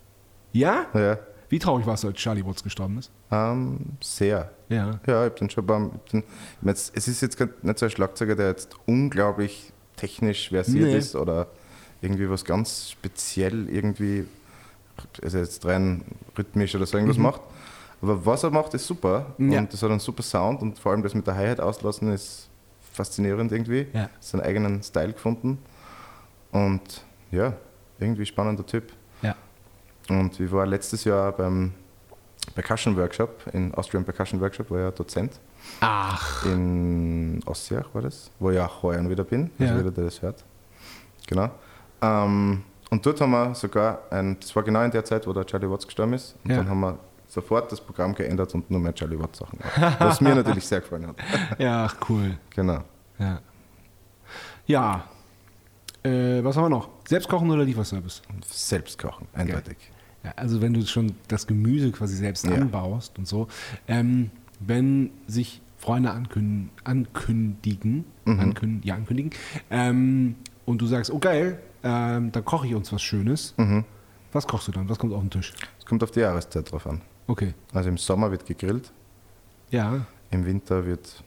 Ja? Ja, Wie traurig warst du, als Charlie Watts gestorben ist? ähm, sehr. Ja. Ja, ich den schon beim. ich bin- ich mein, Es ist jetzt nicht so ein Schlagzeuger, der jetzt unglaublich technisch versiert Nee. ist oder irgendwie was ganz speziell irgendwie, also jetzt rein rhythmisch oder so irgendwas macht. Aber was er macht, ist super. Mhm. Ja. Und das hat einen super Sound und vor allem das mit der Hi-Hat auslassen ist faszinierend irgendwie. Ja. Seinen eigenen Style gefunden. Und ja, irgendwie spannender Typ. Ja. Und ich war letztes Jahr beim Percussion Workshop, in Austrian Percussion Workshop, war ja Dozent. Ach. In Ossiach war das, wo ich auch heuer wieder bin, also Ja. jeder, der das hört. Genau. Ähm, und dort haben wir sogar, ein, das war genau in der Zeit, wo der Charlie Watts gestorben ist, und Ja. dann haben wir sofort das Programm geändert und nur mehr Charlie Watts Sachen gemacht, was mir natürlich sehr gefallen hat. Ja, ach, cool. Genau. Ja. Ja. Äh, was haben wir noch? Selbstkochen oder Lieferservice? Selbst kochen, eindeutig. Ja, also wenn du schon das Gemüse quasi selbst Ja. anbaust und so, ähm, wenn sich Freunde ankündigen, ankündigen, Mhm. ankündigen, ja, ankündigen ähm, und du sagst, oh geil, ähm, dann koche ich uns was Schönes. Mhm. Was kochst du dann? Was kommt auf den Tisch? Es kommt auf die Jahreszeit drauf an. Okay. Also im Sommer wird gegrillt, Ja, im Winter wird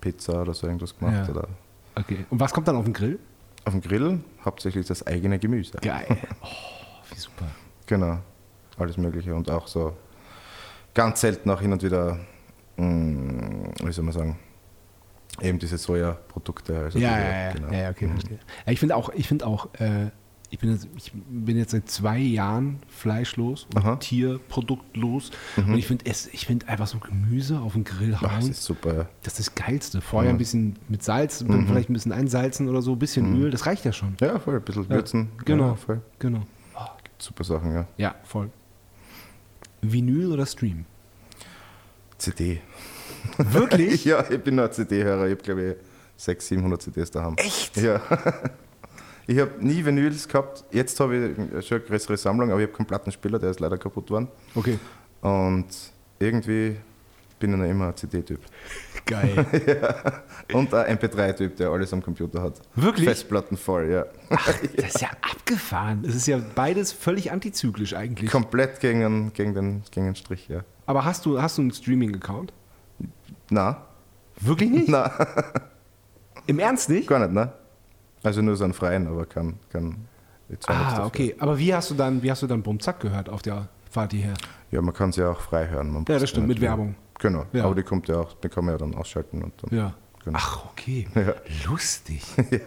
Pizza oder so irgendwas gemacht. Ja. Oder okay. Und was kommt dann auf den Grill? auf dem Grill hauptsächlich das eigene Gemüse. Geil. Oh, wie super. Genau, alles Mögliche und auch so ganz selten auch hin und wieder, wie soll man sagen, eben diese Sojaprodukte. Also Ja, ja, ja, genau. ja, okay, verstehe. Ja, ich finde auch, ich finde auch, äh, ich bin, jetzt, ich bin jetzt seit zwei Jahren fleischlos und Aha. Mhm. tierproduktlos und ich finde es, ich finde einfach so Gemüse auf den Grill Ach, das hauen, ist super. ja. das ist das Geilste. Vorher ein bisschen mit Salz, dann vielleicht ein bisschen einsalzen oder so, ein bisschen Öl, das reicht ja schon. Ja, voll, ein bisschen würzen. Genau, Ja, voll. genau. Gibt super Sachen, ja. Ja, voll. Vinyl oder Stream? CD. Wirklich? ja, ich bin nur ein CD-Hörer. Ich habe, glaube ich, 600, 700 CDs daheim. Echt? Ja. Ich habe nie Vinyls gehabt. Jetzt habe ich schon eine größere Sammlung, aber ich habe keinen Plattenspieler, der ist leider kaputt worden. Okay. Und irgendwie bin ich noch immer ein CD-Typ. Geil. Und ein MP3-Typ, der alles am Computer hat. Wirklich? Festplatten voll, ja. Das ist ja abgefahren. Es ist ja beides völlig antizyklisch eigentlich. Komplett gegen, einen, gegen, den, gegen den Strich, ja. Aber hast du, hast du einen Streaming-Account? Na, Wirklich nicht? na, Im Ernst nicht? gar nicht, ne? Also nur so einen freien, aber kann, kann Ah, okay. Aber wie hast du dann, wie hast du dann Bumzack gehört auf der Fahrt hierher? Ja, man kann sie ja auch frei hören. Man Ja, das stimmt, mit nicht- Werbung. Genau, Ja. aber die kommt ja auch, die kann man ja dann ausschalten und dann. Ja. Genau. Ach, okay. Ja. Lustig.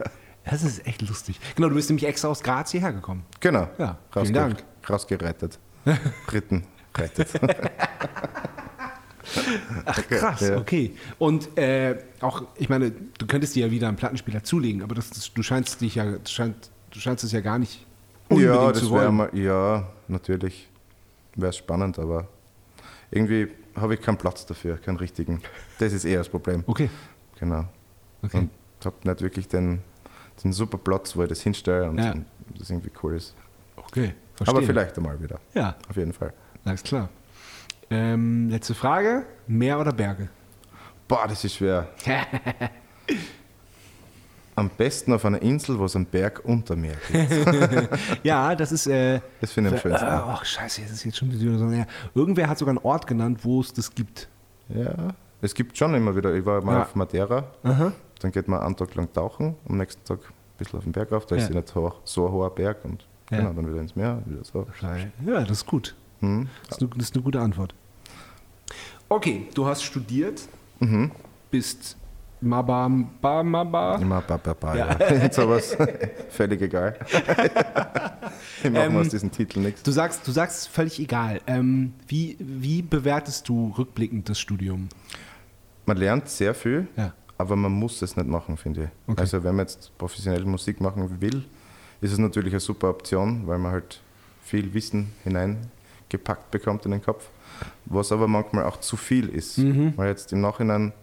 Das ist echt lustig. Genau, du bist nämlich extra aus Graz hierher gekommen. Genau. Ja, vielen Dank. Rausgerettet. Ritten. Rettet. Ach, krass, ja. okay. Und äh, auch, ich meine, du könntest dir ja wieder einen Plattenspieler zulegen, aber das, das, du scheinst dich ja, du scheinst, du scheinst es ja gar nicht unbedingt ja, zu das wäre wollen. mal, ja, natürlich. wäre es spannend, aber irgendwie habe ich keinen Platz dafür, keinen richtigen. Das ist eher das Problem. Okay. Genau. okay. Und habe nicht wirklich den, den super Platz, wo ich das hinstelle und Ja. und das irgendwie cool ist. okay. Verstehe. Aber vielleicht einmal wieder. Ja, Auf jeden Fall. alles klar. Ähm, letzte Frage. Meer oder Berge? Boah, das ist schwer. Am besten auf einer Insel, wo es einen Berg unter mir gibt. ja, das ist. Äh, Das finde ich am schönsten. Ach, scheiße, das ist jetzt schon wieder so. Ja. Irgendwer hat sogar einen Ort genannt, wo es das gibt. Ja, es gibt schon immer wieder. Ich war mal Ja. auf Madeira, Aha. dann geht man einen Tag lang tauchen, am nächsten Tag ein bisschen auf den Berg auf, da Ja. ist ja nicht so, so ein hoher Berg und genau, dann wieder ins Meer, wieder so. Ja, das ist gut. Hm. Das ist, eine, das ist eine gute Antwort. Okay, du hast studiert, Mhm. bist Maba, Maba, Maba. Immer ba, ba, ba, ja. ja. sowas. Völlig egal. ich mache Ähm, aus diesen Titeln nichts. Du sagst, du sagst völlig egal. Ähm, wie, wie bewertest du rückblickend das Studium? Man lernt sehr viel, Ja. aber man muss es nicht machen, finde ich. Okay. Also wenn man jetzt professionell Musik machen will, ist es natürlich eine super Option, weil man halt viel Wissen hineingepackt bekommt in den Kopf, was aber manchmal auch zu viel ist. Mhm. Weil jetzt im Nachhinein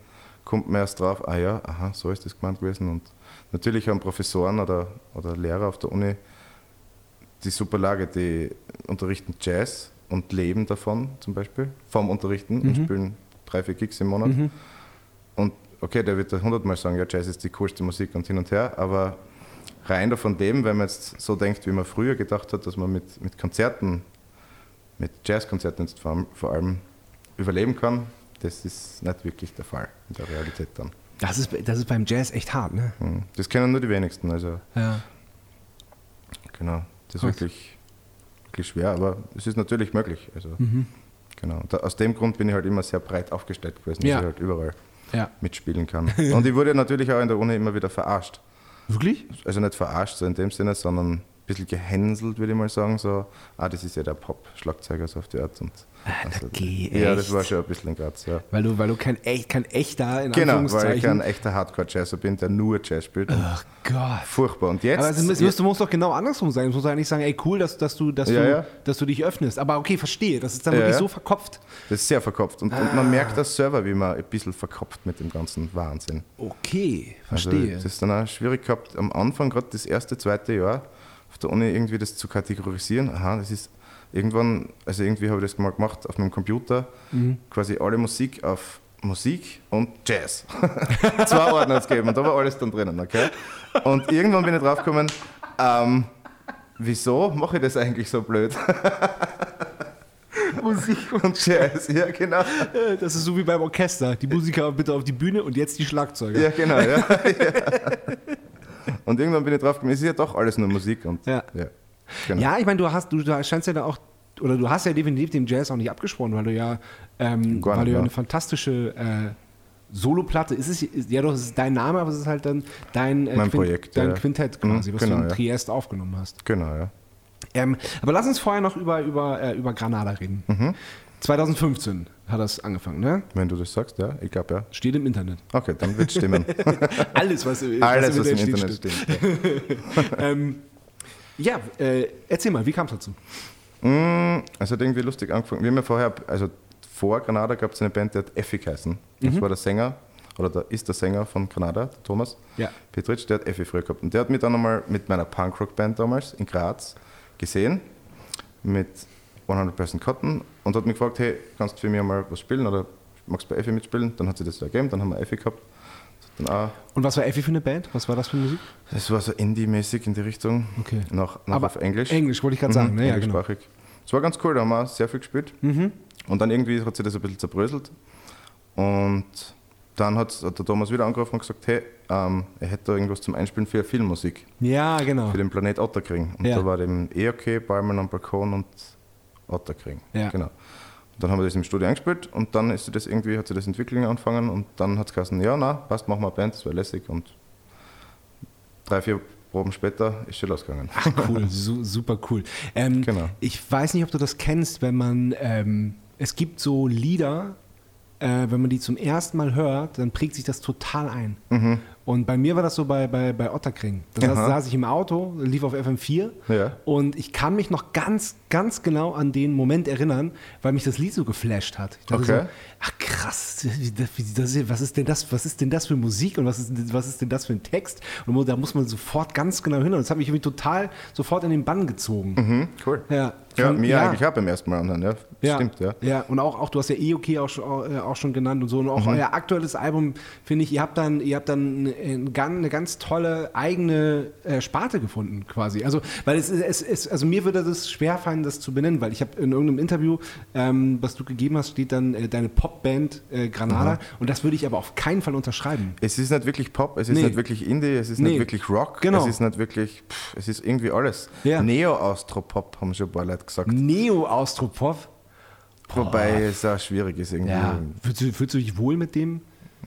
kommt man erst drauf, ah ja, aha, so ist das gemeint gewesen. Und natürlich haben Professoren oder, oder Lehrer auf der Uni die super Lage, die unterrichten Jazz und leben davon zum Beispiel, vom Unterrichten und spielen drei, vier Gigs im Monat. Und okay, der wird da hundertmal sagen, ja, Jazz ist die coolste Musik und hin und her, aber rein davon leben, wenn man jetzt so denkt, wie man früher gedacht hat, dass man mit, mit Konzerten, mit Jazzkonzerten jetzt vor vor allem überleben kann, das ist nicht wirklich der Fall in der Realität dann. Das ist, das ist beim Jazz echt hart, ne? Hm. Das kennen nur die wenigsten, also Ja. genau, das ist Krass. wirklich, wirklich schwer, aber es ist natürlich möglich. Also, Mhm. genau. Da, aus dem Grund bin ich halt immer sehr breit aufgestellt gewesen, Ja. dass ich halt überall Ja. mitspielen kann. Und ich wurde natürlich auch in der Uni immer wieder verarscht. Wirklich? Also nicht verarscht so in dem Sinne, sondern bisschen gehänselt, würde ich mal sagen. So, ah, das ist ja der Pop-Schlagzeuger so auf die Art. Und, also, geh, ja, das war schon ein bisschen in Graz, ja. Weil du, weil du kein, echt, kein echter, in Genau, weil ich kein echter Hardcore-Jazzer bin, der nur Jazz spielt. Ach Gott. Furchtbar. Und jetzt... Aber es muss, es muss doch genau andersrum sein. Es muss eigentlich sagen, ey, cool, dass, dass, du, dass, Ja, du, ja. dass du dich öffnest. Aber okay, verstehe. Das ist dann Ja, wirklich so verkopft. das ist sehr verkopft. Und, und man merkt das selber, wie man ein bisschen verkopft mit dem ganzen Wahnsinn. Okay, Also, verstehe. das ist dann auch schwierig gehabt, am Anfang, gerade das erste, zweite Jahr auf der Uni irgendwie das zu kategorisieren. Aha, das ist irgendwann, also irgendwie habe ich das mal gemacht auf meinem Computer, Mhm. quasi alle Musik auf Musik und Jazz. Zwei Ordner zu geben und da war alles dann drinnen, okay? Und irgendwann bin ich draufgekommen, ähm, wieso mache ich das eigentlich so blöd? Musik und Jazz, ja genau. Äh, das ist so wie beim Orchester. Die Musiker bitte auf die Bühne und jetzt die Schlagzeuger. Ja, genau, ja. ja. Und irgendwann bin ich drauf gekommen, es ist ja doch alles nur Musik. Und, Ja. ja. Genau. Ja, ich meine, du hast, du, du scheinst ja da auch, oder du hast ja definitiv dem Jazz auch nicht abgesprochen, weil du ja, ähm, weil du ja eine fantastische äh, Soloplatte, ist es, ist, ja doch, es ist dein Name, aber es ist halt dann dein, äh, Mein Projekt, dein ja. Quintett quasi, Mhm, was genau, du in. Triest aufgenommen hast. Genau, ja. Ähm, aber lass uns vorher noch über, über, äh, über Granada reden. Mhm. 2015 hat das angefangen, ne? Wenn du das sagst, ja, ich glaube ja. Steht im Internet. Okay, dann wird es stimmen. Alles, was, was Alles, was im steht, Internet stimmt. stimmt. Ja. Ähm, ja, äh, erzähl mal, wie kam es dazu? Mm, Es hat irgendwie lustig angefangen. Wir haben ja vorher, also vor Granada gab es eine Band, die hat Effi geheißen. Mhm. Das war der Sänger, oder der ist der Sänger von Granada, der Thomas Ja. Petritsch, der hat Effi früher gehabt. Und der hat mich dann einmal mit meiner Punkrock-Band damals in Graz gesehen, mit 100% Cotton, und hat mich gefragt, hey, kannst du für mich einmal was spielen, oder magst du bei Effi mitspielen? Dann hat sie das ergeben, dann haben wir Effi gehabt. Und was war Effi für eine Band? Was war das für Musik? das war so Indie-mäßig in die Richtung, Okay. noch, noch Aber auf Englisch. Englisch, wollte ich gerade sagen. Mhm? Ja, genau. englischsprachig. Es war ganz cool, da haben wir sehr viel gespielt. Und dann irgendwie hat sich das ein bisschen zerbröselt. Und dann hat, der Thomas wieder angerufen und gesagt, hey, ähm, er hätte da irgendwas zum Einspielen für Filmmusik, Ja, genau. für den Planet Otterkring. Und Ja. da war dem EOK, Balmen am Balkon und Otterkring. Ja. Genau. Und dann haben wir das im Studio eingespielt und dann ist das irgendwie, hat sich das Entwicklung angefangen und dann hat es geheißen, ja, na, passt, machen wir eine Band, das wäre lässig und drei, vier Proben später ist schon losgegangen. Ach, cool, su super cool. Ähm, Genau. Ich weiß nicht, ob du das kennst, wenn man, ähm, es gibt so Lieder, äh, wenn man die zum ersten Mal hört, dann prägt sich das total ein. Mhm. Und bei mir war das so bei, bei, bei Otterkring. Da saß, saß ich im Auto, lief auf FM4 Ja. und ich kann mich noch ganz, ganz genau an den Moment erinnern, weil mich das Lied so geflasht hat. Ich dachte Okay. so, ach krass, das- was, ist denn das, was ist denn das für Musik und was ist, was ist denn das für ein Text? Und da muss man sofort ganz genau hin. Und das hat mich irgendwie total sofort in den Bann gezogen. Mhm, cool. Ja, Ja, mir eigentlich auch beim ersten Mal anhören, ja. ja, Stimmt, ja. Ja, und auch, auch du hast ja EOK auch, schon- äh, auch schon genannt und so. Und auch Mhm. euer aktuelles Album, finde ich, ihr habt dann, ihr habt dann eine, ganz- tolle eigene äh, Sparte gefunden, quasi. Also, weil es, ist- es, es also mir würde das schwerfallen, das zu benennen, weil ich habe in irgendeinem Interview, ähm, was du gegeben hast, steht dann äh, deine Popband äh, Granada und das würde ich aber auf keinen Fall unterschreiben. Es ist nicht wirklich Pop, es ist Nee. nicht wirklich Indie, es ist Nee. nicht wirklich Rock, Genau. es ist nicht wirklich, pff, es ist irgendwie alles. Ja. Neo-Austropop haben schon ein paar Leute gesagt. Neo-Austropop. Wobei es auch schwierig ist irgendwie. Ja. Fühlst du, fühlst du dich wohl mit dem?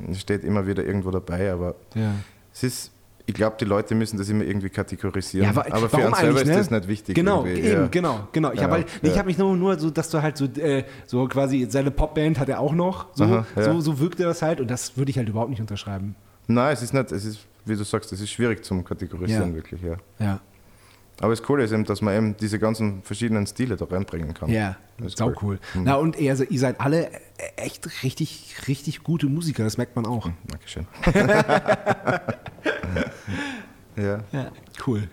Es steht immer wieder irgendwo dabei, aber Ja. es ist, ich glaube, die Leute müssen das immer irgendwie kategorisieren. wa- aber für warum uns selber eigentlich, ist ne? das nicht wichtig. Genau, eben, ja. genau, genau. Ich Ja, habe halt, nee, ich ja. hab mich nur, nur so, dass du halt so, äh, so quasi seine Popband hat er auch noch. So, Aha, ja. so, so wirkte das halt und das würde ich halt überhaupt nicht unterschreiben. Nein, es ist nicht, es ist, wie du sagst, es ist schwierig zum Kategorisieren, Ja. wirklich, ja. Ja. Aber das Coole ist eben, dass man eben diese ganzen verschiedenen Stile da reinbringen kann. Ja, Das ist sau cool. Na und ihr, also, ihr seid alle echt richtig, richtig gute Musiker, das merkt man auch. Dankeschön. ja. Ja, cool.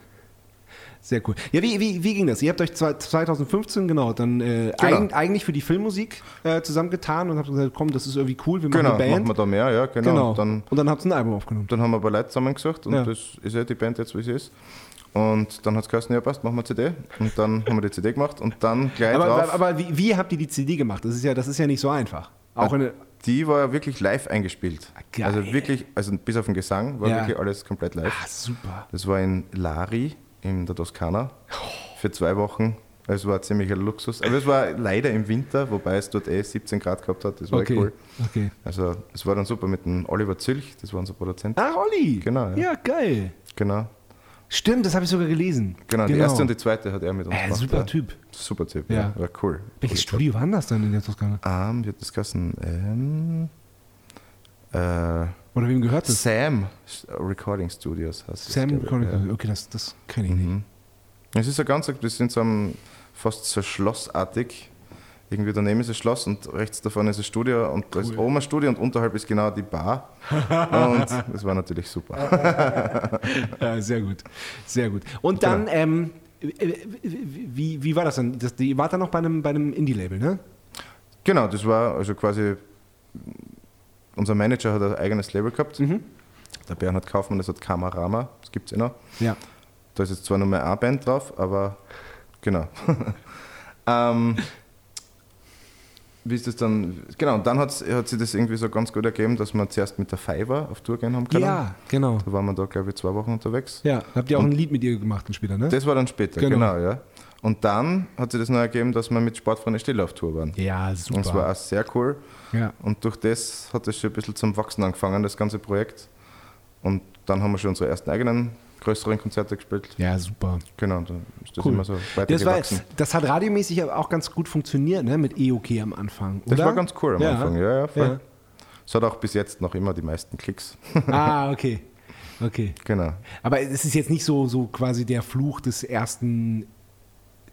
Sehr cool. Ja, wie, wie, wie ging das? Ihr habt euch zwei- 2015, genau, dann äh, Genau. eig, eigentlich für die Filmmusik äh, zusammengetan und habt gesagt, komm, das ist irgendwie cool, wir machen Genau, eine Band. machen wir da mehr, ja, genau. genau. Und Dann, und dann habt ihr ein Album aufgenommen. dann haben wir ein paar Leute zusammengesucht und Ja. das ist ja die Band jetzt, wie sie ist. Und dann hat es geheißen, ja passt, machen wir CD. Und dann haben wir die CD gemacht und dann gleich Aber, drauf, aber, aber wie, wie habt ihr die CD gemacht? Das ist ja, das ist ja nicht so einfach. Auch eine, die war ja wirklich live eingespielt. geil. Also wirklich, also bis auf den Gesang war Ja. wirklich alles komplett live. ah, super. Das war in Lari, in der Toskana, für zwei Wochen. Es war ziemlich ein Luxus. Aber es war leider im Winter, wobei es dort eh 17 Grad gehabt hat. Das war Okay. cool. okay. Also es war dann super mit dem Oliver Zülch, das war unser Produzent. Ah, Olli. Genau, ja. Ja, geil. Genau. Stimmt, das habe ich sogar gelesen. Genau, die erste und die zweite hat er mit uns äh, gemacht. super ja. Typ. Super Typ, Ja. ja. War cool. Welches Cool. Studio war denn das dann in der Toskana? Ähm, hat das geheißen? Ähm, äh, Oder wem gehört das? Sam Recording Studios heißt das, Sam ich, Recording. ja. Okay, das, das kenne ich nicht. Es ist ein ganz, das sind so ein, fast so schlossartig. Irgendwie daneben ist ein Schloss und rechts davon ist ein Studio und da ist oben ein Studio und unterhalb ist genau die Bar. und das war natürlich super. Ja, sehr gut. Sehr gut. Und dann, ähm, äh, wie, wie war das dann? Das, die war dann noch bei einem, bei einem Indie-Label, ne? Genau, das war also quasi, unser Manager hat ein eigenes Label gehabt. Der Bernhard Kaufmann, das hat Kamerama, das gibt es eh noch. Ja. Da ist jetzt zwar nur mehr eine Band drauf, aber genau. ähm, wie ist das dann? Genau, und dann hat's, hat sich das irgendwie so ganz gut ergeben, dass wir zuerst mit der Fiverr auf Tour gehen haben können. Ja, genau. Da waren wir da, glaube ich, zwei Wochen unterwegs. Ja, habt ihr auch ein Lied mit ihr gemacht dann später, ne? Das war dann später, Genau. genau. ja. Und dann hat sich das noch ergeben, dass wir mit Sportfreunde Stille auf Tour waren. Ja, super. Und das war auch sehr cool. ja. Und durch das hat es schon ein bisschen zum Wachsen angefangen, das ganze Projekt. Und dann haben wir schon unsere ersten eigenen größeren Konzerte gespielt. ja, super. Genau, dann ist das Cool. immer so weiter Das, war, das hat radiomäßig aber auch ganz gut funktioniert, ne? Mit EOK am Anfang. Das oder? war ganz cool am Ja. Anfang, ja, ja, voll. Ja. Es hat auch bis jetzt noch immer die meisten Klicks. Ah, okay. Okay. genau. Aber es ist jetzt nicht so, so quasi der Fluch des ersten,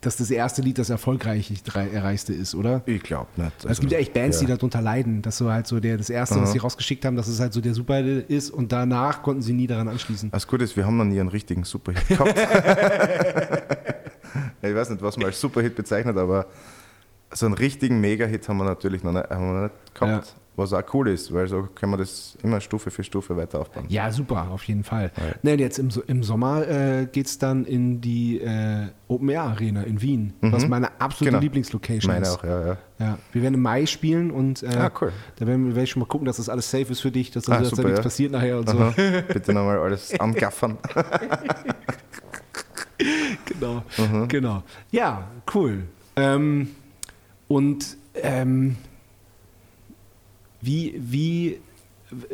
dass das erste Lied das erfolgreich erreichte ist, oder? Ich glaube nicht. es gibt ja echt Bands, die ja. darunter leiden, dass so halt so der, das erste, was sie rausgeschickt haben, dass es halt so der Superhit ist und danach konnten sie nie daran anschließen. Das Gute ist, wir haben noch nie einen richtigen Superhit gehabt. ich weiß nicht, was man als Superhit bezeichnet, aber so einen richtigen Mega-Hit haben wir natürlich noch nicht, haben wir nicht gehabt. Ja. Was auch cool ist, weil so können wir das immer Stufe für Stufe weiter aufbauen. Ja, super, auf jeden Fall. Ne, und jetzt im, So- im Sommer äh, geht es dann in die äh, Open Air Arena in Wien, was meine absolute Genau. Lieblingslocation Meine ist. auch, ja, ja. Ja, wir werden im Mai spielen und äh, Ah, cool. da werden wir werde ich schon mal gucken, dass das alles safe ist für dich, dass, Ah, dass da super, nichts ja. passiert nachher und so. Aha. Bitte nochmal alles angaffern. Genau, Mhm. genau. Ja, cool. Ähm, und ähm, wie, wie,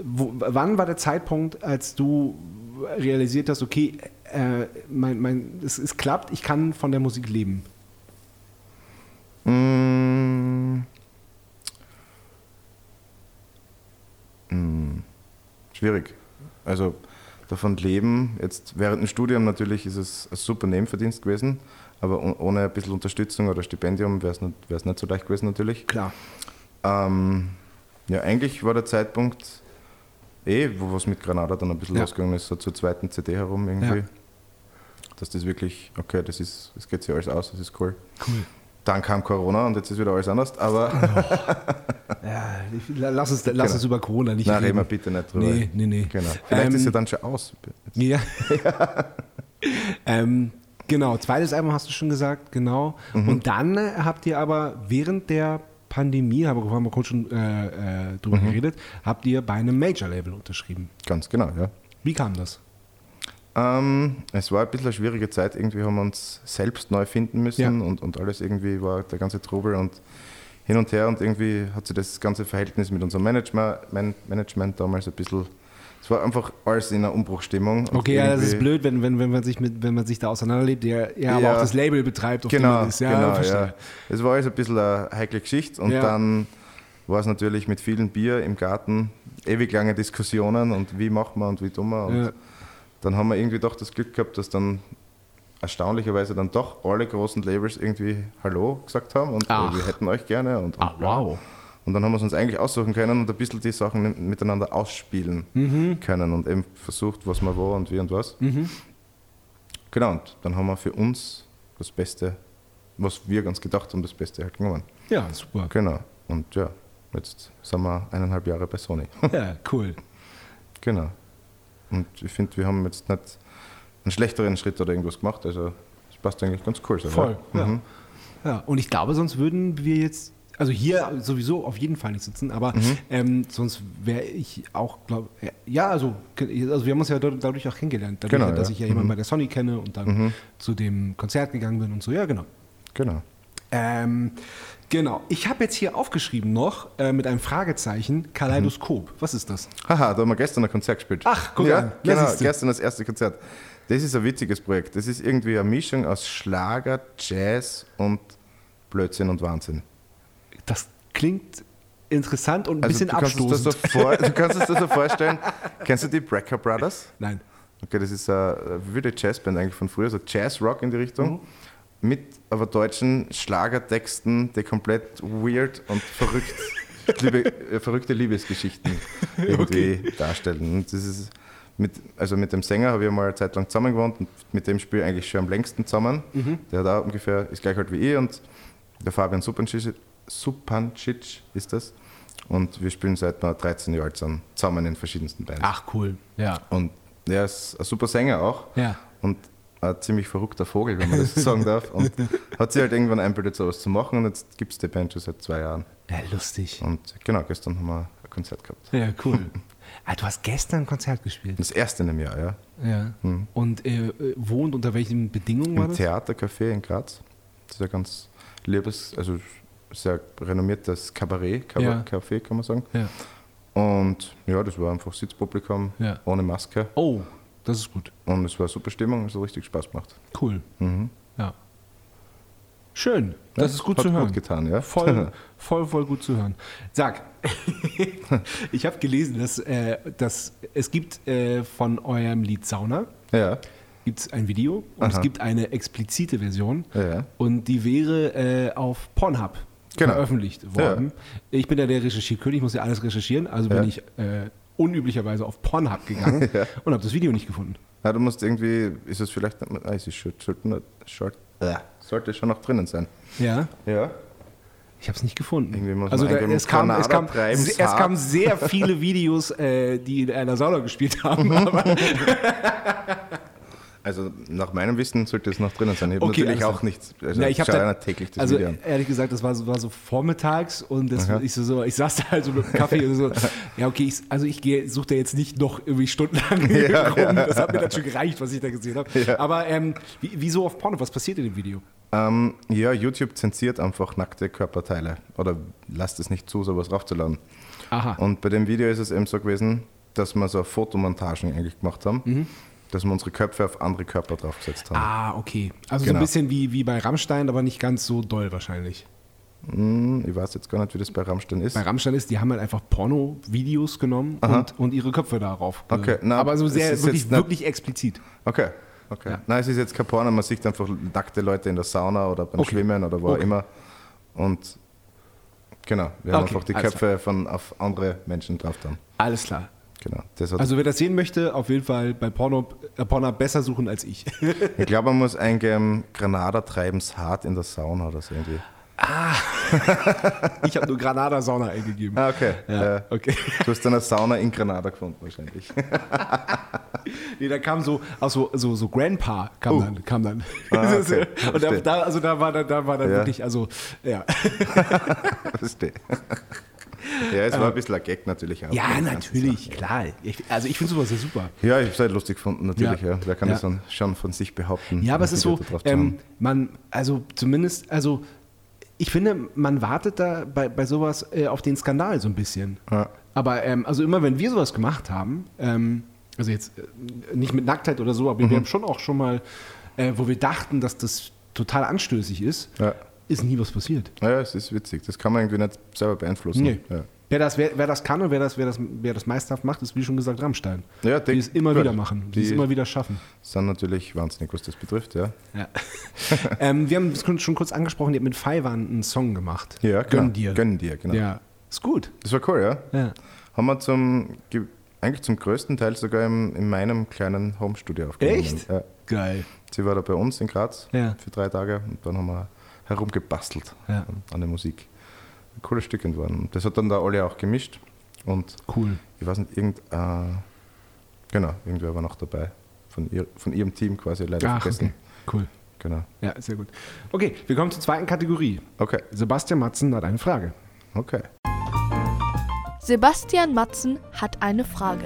wo, wann war der Zeitpunkt, als du realisiert hast, okay, äh, mein, mein, es, es klappt, ich kann von der Musik leben? Mm. Mm. Schwierig. Also davon leben. Jetzt während dem Studium natürlich ist es ein super Nebenverdienst gewesen, aber oh- ohne ein bisschen Unterstützung oder Stipendium wäre es nicht, nicht so leicht gewesen natürlich. Klar. Ähm, ja, eigentlich war der Zeitpunkt eh, wo was mit Granada dann ein bisschen Ja. losgegangen ist, so zur zweiten CD herum irgendwie. Ja. Dass das wirklich, okay, das ist, das geht sich alles aus, das ist cool. Cool. Dann kam Corona und jetzt ist wieder alles anders, aber Ja, ich- lass uns, lass Genau. uns über Corona nicht nein, reden. reden wir bitte nicht drüber. Nee, nee, nee. Genau. Vielleicht Ähm, ist ja dann schon aus. Ja. ähm, genau, zweites Album hast du schon gesagt, genau. Mhm. Und dann äh, habt ihr aber während der Pandemie, haben wir haben wir kurz schon äh, äh, drüber Mhm. geredet, habt ihr bei einem Major-Label unterschrieben. Ganz genau, ja. Wie kam das? Ähm, es war ein bisschen eine schwierige Zeit. Irgendwie haben wir uns selbst neu finden müssen Ja. und, und alles irgendwie war der ganze Trubel und hin und her und irgendwie hat sich das ganze Verhältnis mit unserem Management, Man Management damals ein bisschen, es war einfach alles in einer Umbruchstimmung. Okay, ja, das ist blöd, wenn, wenn, wenn, man sich mit, wenn man sich da auseinanderlebt, der ja, aber Ja. auch das Label betreibt, auf dem Genau, man ist. Ja, genau, verstehe. ja. Es war alles ein bisschen eine heikle Geschichte und Ja. dann war es natürlich mit vielen Bier im Garten, ewig lange Diskussionen und wie machen wir und wie tun wir. Und Ja. dann haben wir irgendwie doch das Glück gehabt, dass dann erstaunlicherweise dann doch alle großen Labels irgendwie Hallo gesagt haben und Ach. wir hätten euch gerne. Und, und Ah, wow. Und dann haben wir es uns eigentlich aussuchen können und ein bisschen die Sachen miteinander ausspielen Mhm. können und eben versucht, was man wo und wie und was. Genau, und dann haben wir für uns das Beste, was wir ganz gedacht haben, das Beste halt genommen. Ja, super. Genau. Und ja, jetzt sind wir eineinhalb Jahre bei Sony. Ja, cool. genau. Und ich finde, wir haben jetzt nicht einen schlechteren Schritt oder irgendwas gemacht. Also es passt eigentlich ganz cool. So, Voll, ja. Mhm. Ja, und ich glaube, sonst würden wir jetzt, also hier sowieso auf jeden Fall nicht sitzen, aber Mhm. ähm, sonst wäre ich auch, glaube ja, also, also wir haben uns ja dadurch auch kennengelernt, dadurch, Genau, dass ja. ich ja jemanden Mhm. bei der Sony kenne und dann zu dem Konzert gegangen bin und so, ja, genau. Genau. Ähm, genau, ich habe jetzt hier aufgeschrieben noch äh, mit einem Fragezeichen Kaleidoskop. Was ist das? Haha, da haben wir gestern ein Konzert gespielt. Ach, guck ja, an. Ja, Genau, gestern das erste Konzert. Das ist ein witziges Projekt. Das ist irgendwie eine Mischung aus Schlager, Jazz und Blödsinn und Wahnsinn. Das klingt interessant und ein Also bisschen du kannst, abstoßend. so vor, du kannst es dir so vorstellen. Kennst du die Brecker Brothers? Nein. Okay, das ist eine wilde Jazzband eigentlich von früher, so Jazz-Rock in die Richtung. Mhm. Mit aber deutschen Schlagertexten, die komplett weird und verrückt, liebe, äh, verrückte Liebesgeschichten irgendwie darstellen. Und das ist mit, also mit dem Sänger habe ich mal eine Zeit lang zusammen gewohnt und mit dem spiele ich eigentlich schon am längsten zusammen. Mhm. Der hat auch ungefähr, ist gleich alt wie ich und der Fabian Supancic, Supancic ist das. Und wir spielen seit wir 13 Jahren zusammen in verschiedensten Bands. Ach, cool. Ja. Und er ist ein super Sänger auch. Ja. Und ein ziemlich verrückter Vogel, wenn man das so sagen darf. Und hat sich halt irgendwann einbildet, sowas zu machen. Und jetzt gibt es die Band schon seit zwei Jahren. Ja, lustig. Und genau, gestern haben wir ein Konzert gehabt. Ja, cool. ah, du hast gestern ein Konzert gespielt. Das erste in dem Jahr, ja. Ja. Und äh, wo und unter welchen Bedingungen war Im das? Theatercafé in Graz. Das ist ein ganz liebes, also sehr renommiertes Kabarett, Ja. Café, kann man sagen. Ja. Und ja, das war einfach Sitzpublikum, Ja. ohne Maske. Oh, das ist gut. Und es war super Stimmung, es hat richtig Spaß gemacht. Cool. Mhm. Ja. Schön. Das ist gut hat zu hören. gut getan, ja. Voll, voll, voll gut zu hören. Sag, ich habe gelesen, dass, äh, dass es gibt äh, von eurem Lied Sauna Ja, gibt's ein Video und es Aha. gibt eine explizite Version ja. und die wäre äh, auf Pornhub Genau. veröffentlicht worden. Ich bin ja der Recherchierkönig, ich muss ja alles recherchieren, also bin Ja. ich äh, unüblicherweise auf Pornhub gegangen Ja. und habe das Video nicht gefunden. Ja, du musst irgendwie, ist es vielleicht, ah, es sollte, äh, sollte schon noch drinnen sein. Ja. Ja. Ich habe es nicht gefunden. Also da, es, kam, es, kam, es kamen sehr viele Videos, äh, die in einer Sauna gespielt haben. Mhm. Also nach meinem Wissen sollte es noch drinnen sein. Ich habe Okay, natürlich alles auch nichts, also Na, ich ich hab schaue da- ja täglich das also Video ehrlich gesagt, das war so, war so vormittags und das, ich, so, so, ich saß da halt so mit dem Kaffee und so, ja okay, ich, also ich suche da jetzt nicht noch irgendwie stundenlang Ja, rum. Das hat mir dann schon gereicht, was ich da gesehen habe. Ja. Aber ähm, wie, wieso auf Porno? Was passiert in dem Video? Ähm, ja, YouTube zensiert einfach nackte Körperteile oder lasst es nicht zu, sowas raufzuladen. Aha. Und bei dem Video ist es eben so gewesen, dass wir so Fotomontagen eigentlich gemacht haben, dass wir unsere Köpfe auf andere Körper draufgesetzt haben. ah, okay. Also so Genau. ein bisschen wie, wie bei Rammstein, aber nicht ganz so doll wahrscheinlich. Hm, ich weiß jetzt gar nicht, wie das bei Rammstein ist. Bei Rammstein ist, die haben halt einfach Porno-Videos genommen und, und ihre Köpfe darauf. Okay, na, aber so sehr, wirklich, wirklich explizit. Okay. Okay. Ja. Nein, es ist jetzt kein Porno, man sieht einfach nackte Leute in der Sauna oder beim Okay. Schwimmen oder wo auch Okay. immer. Und genau, wir haben Okay, einfach die Köpfe von auf andere Menschen drauf dann. Alles klar. Genau. Also wer das sehen möchte, auf jeden Fall bei Porno, äh, Porno besser suchen als ich. ich glaube, man muss eingeben, Granada treibens hart in der Sauna oder so irgendwie. ich habe nur Granada-Sauna eingegeben. Ah, okay. Ja, Äh, okay. Du hast eine Sauna in Granada gefunden wahrscheinlich. Nee, da kam so, auch so, so, so Grandpa kam Oh. dann. Kam dann. Ah, okay. Und da, also da war dann, da war dann Ja. wirklich, also, ja. Verstehe. Ja, es war ein bisschen ein Gag natürlich auch. Ja, natürlich, klar. Ich, also ich finde sowas ja super. Ja, ich habe es halt lustig gefunden, natürlich. Ja. Ja. Wer kann Ja. das dann schon von sich behaupten? Ja, aber es ist so, ähm, man, also zumindest, also ich finde, man wartet da bei, bei sowas äh, auf den Skandal so ein bisschen. Ja. Aber ähm, also immer, wenn wir sowas gemacht haben, ähm, also jetzt äh, nicht mit Nacktheit oder so, aber Mhm. wir haben schon auch schon mal, äh, wo wir dachten, dass das total anstößig ist, Ja. Ist nie was passiert. Ja, es ist witzig. Das kann man irgendwie nicht selber beeinflussen. Nee. Ja. Wer das, wer, wer das kann und wer das, wer, das, wer das meisterhaft macht, ist wie schon gesagt Rammstein. Ja, die die- es immer gut. wieder machen, die, es immer wieder schaffen. Sind natürlich wahnsinnig, was das betrifft, ja. Ja. ähm, wir haben es schon kurz angesprochen, ihr habt mit Faiwan einen Song gemacht. Ja, Gönn genau. dir. Gönn dir, genau. Ja, ist gut. Das war cool, ja. Ja. Haben wir zum, ge- eigentlich zum größten Teil sogar im, in meinem kleinen Homestudio aufgenommen. Echt? Ja. Geil. Sie war da bei uns in Graz Ja. für drei Tage und dann haben wir herumgebastelt Ja. an der Musik. Ein cooles Stück geworden. Das hat dann da alle auch gemischt und Cool. ich weiß nicht, irgend, äh, genau, irgendwer war noch dabei. Von, ihr, von ihrem Team quasi leider Ach, vergessen. okay. Cool. Genau. Ja, sehr gut. Okay, wir kommen zur zweiten Kategorie. Okay, Sebastian Matzen hat eine Frage. okay. Sebastian Matzen hat eine Frage.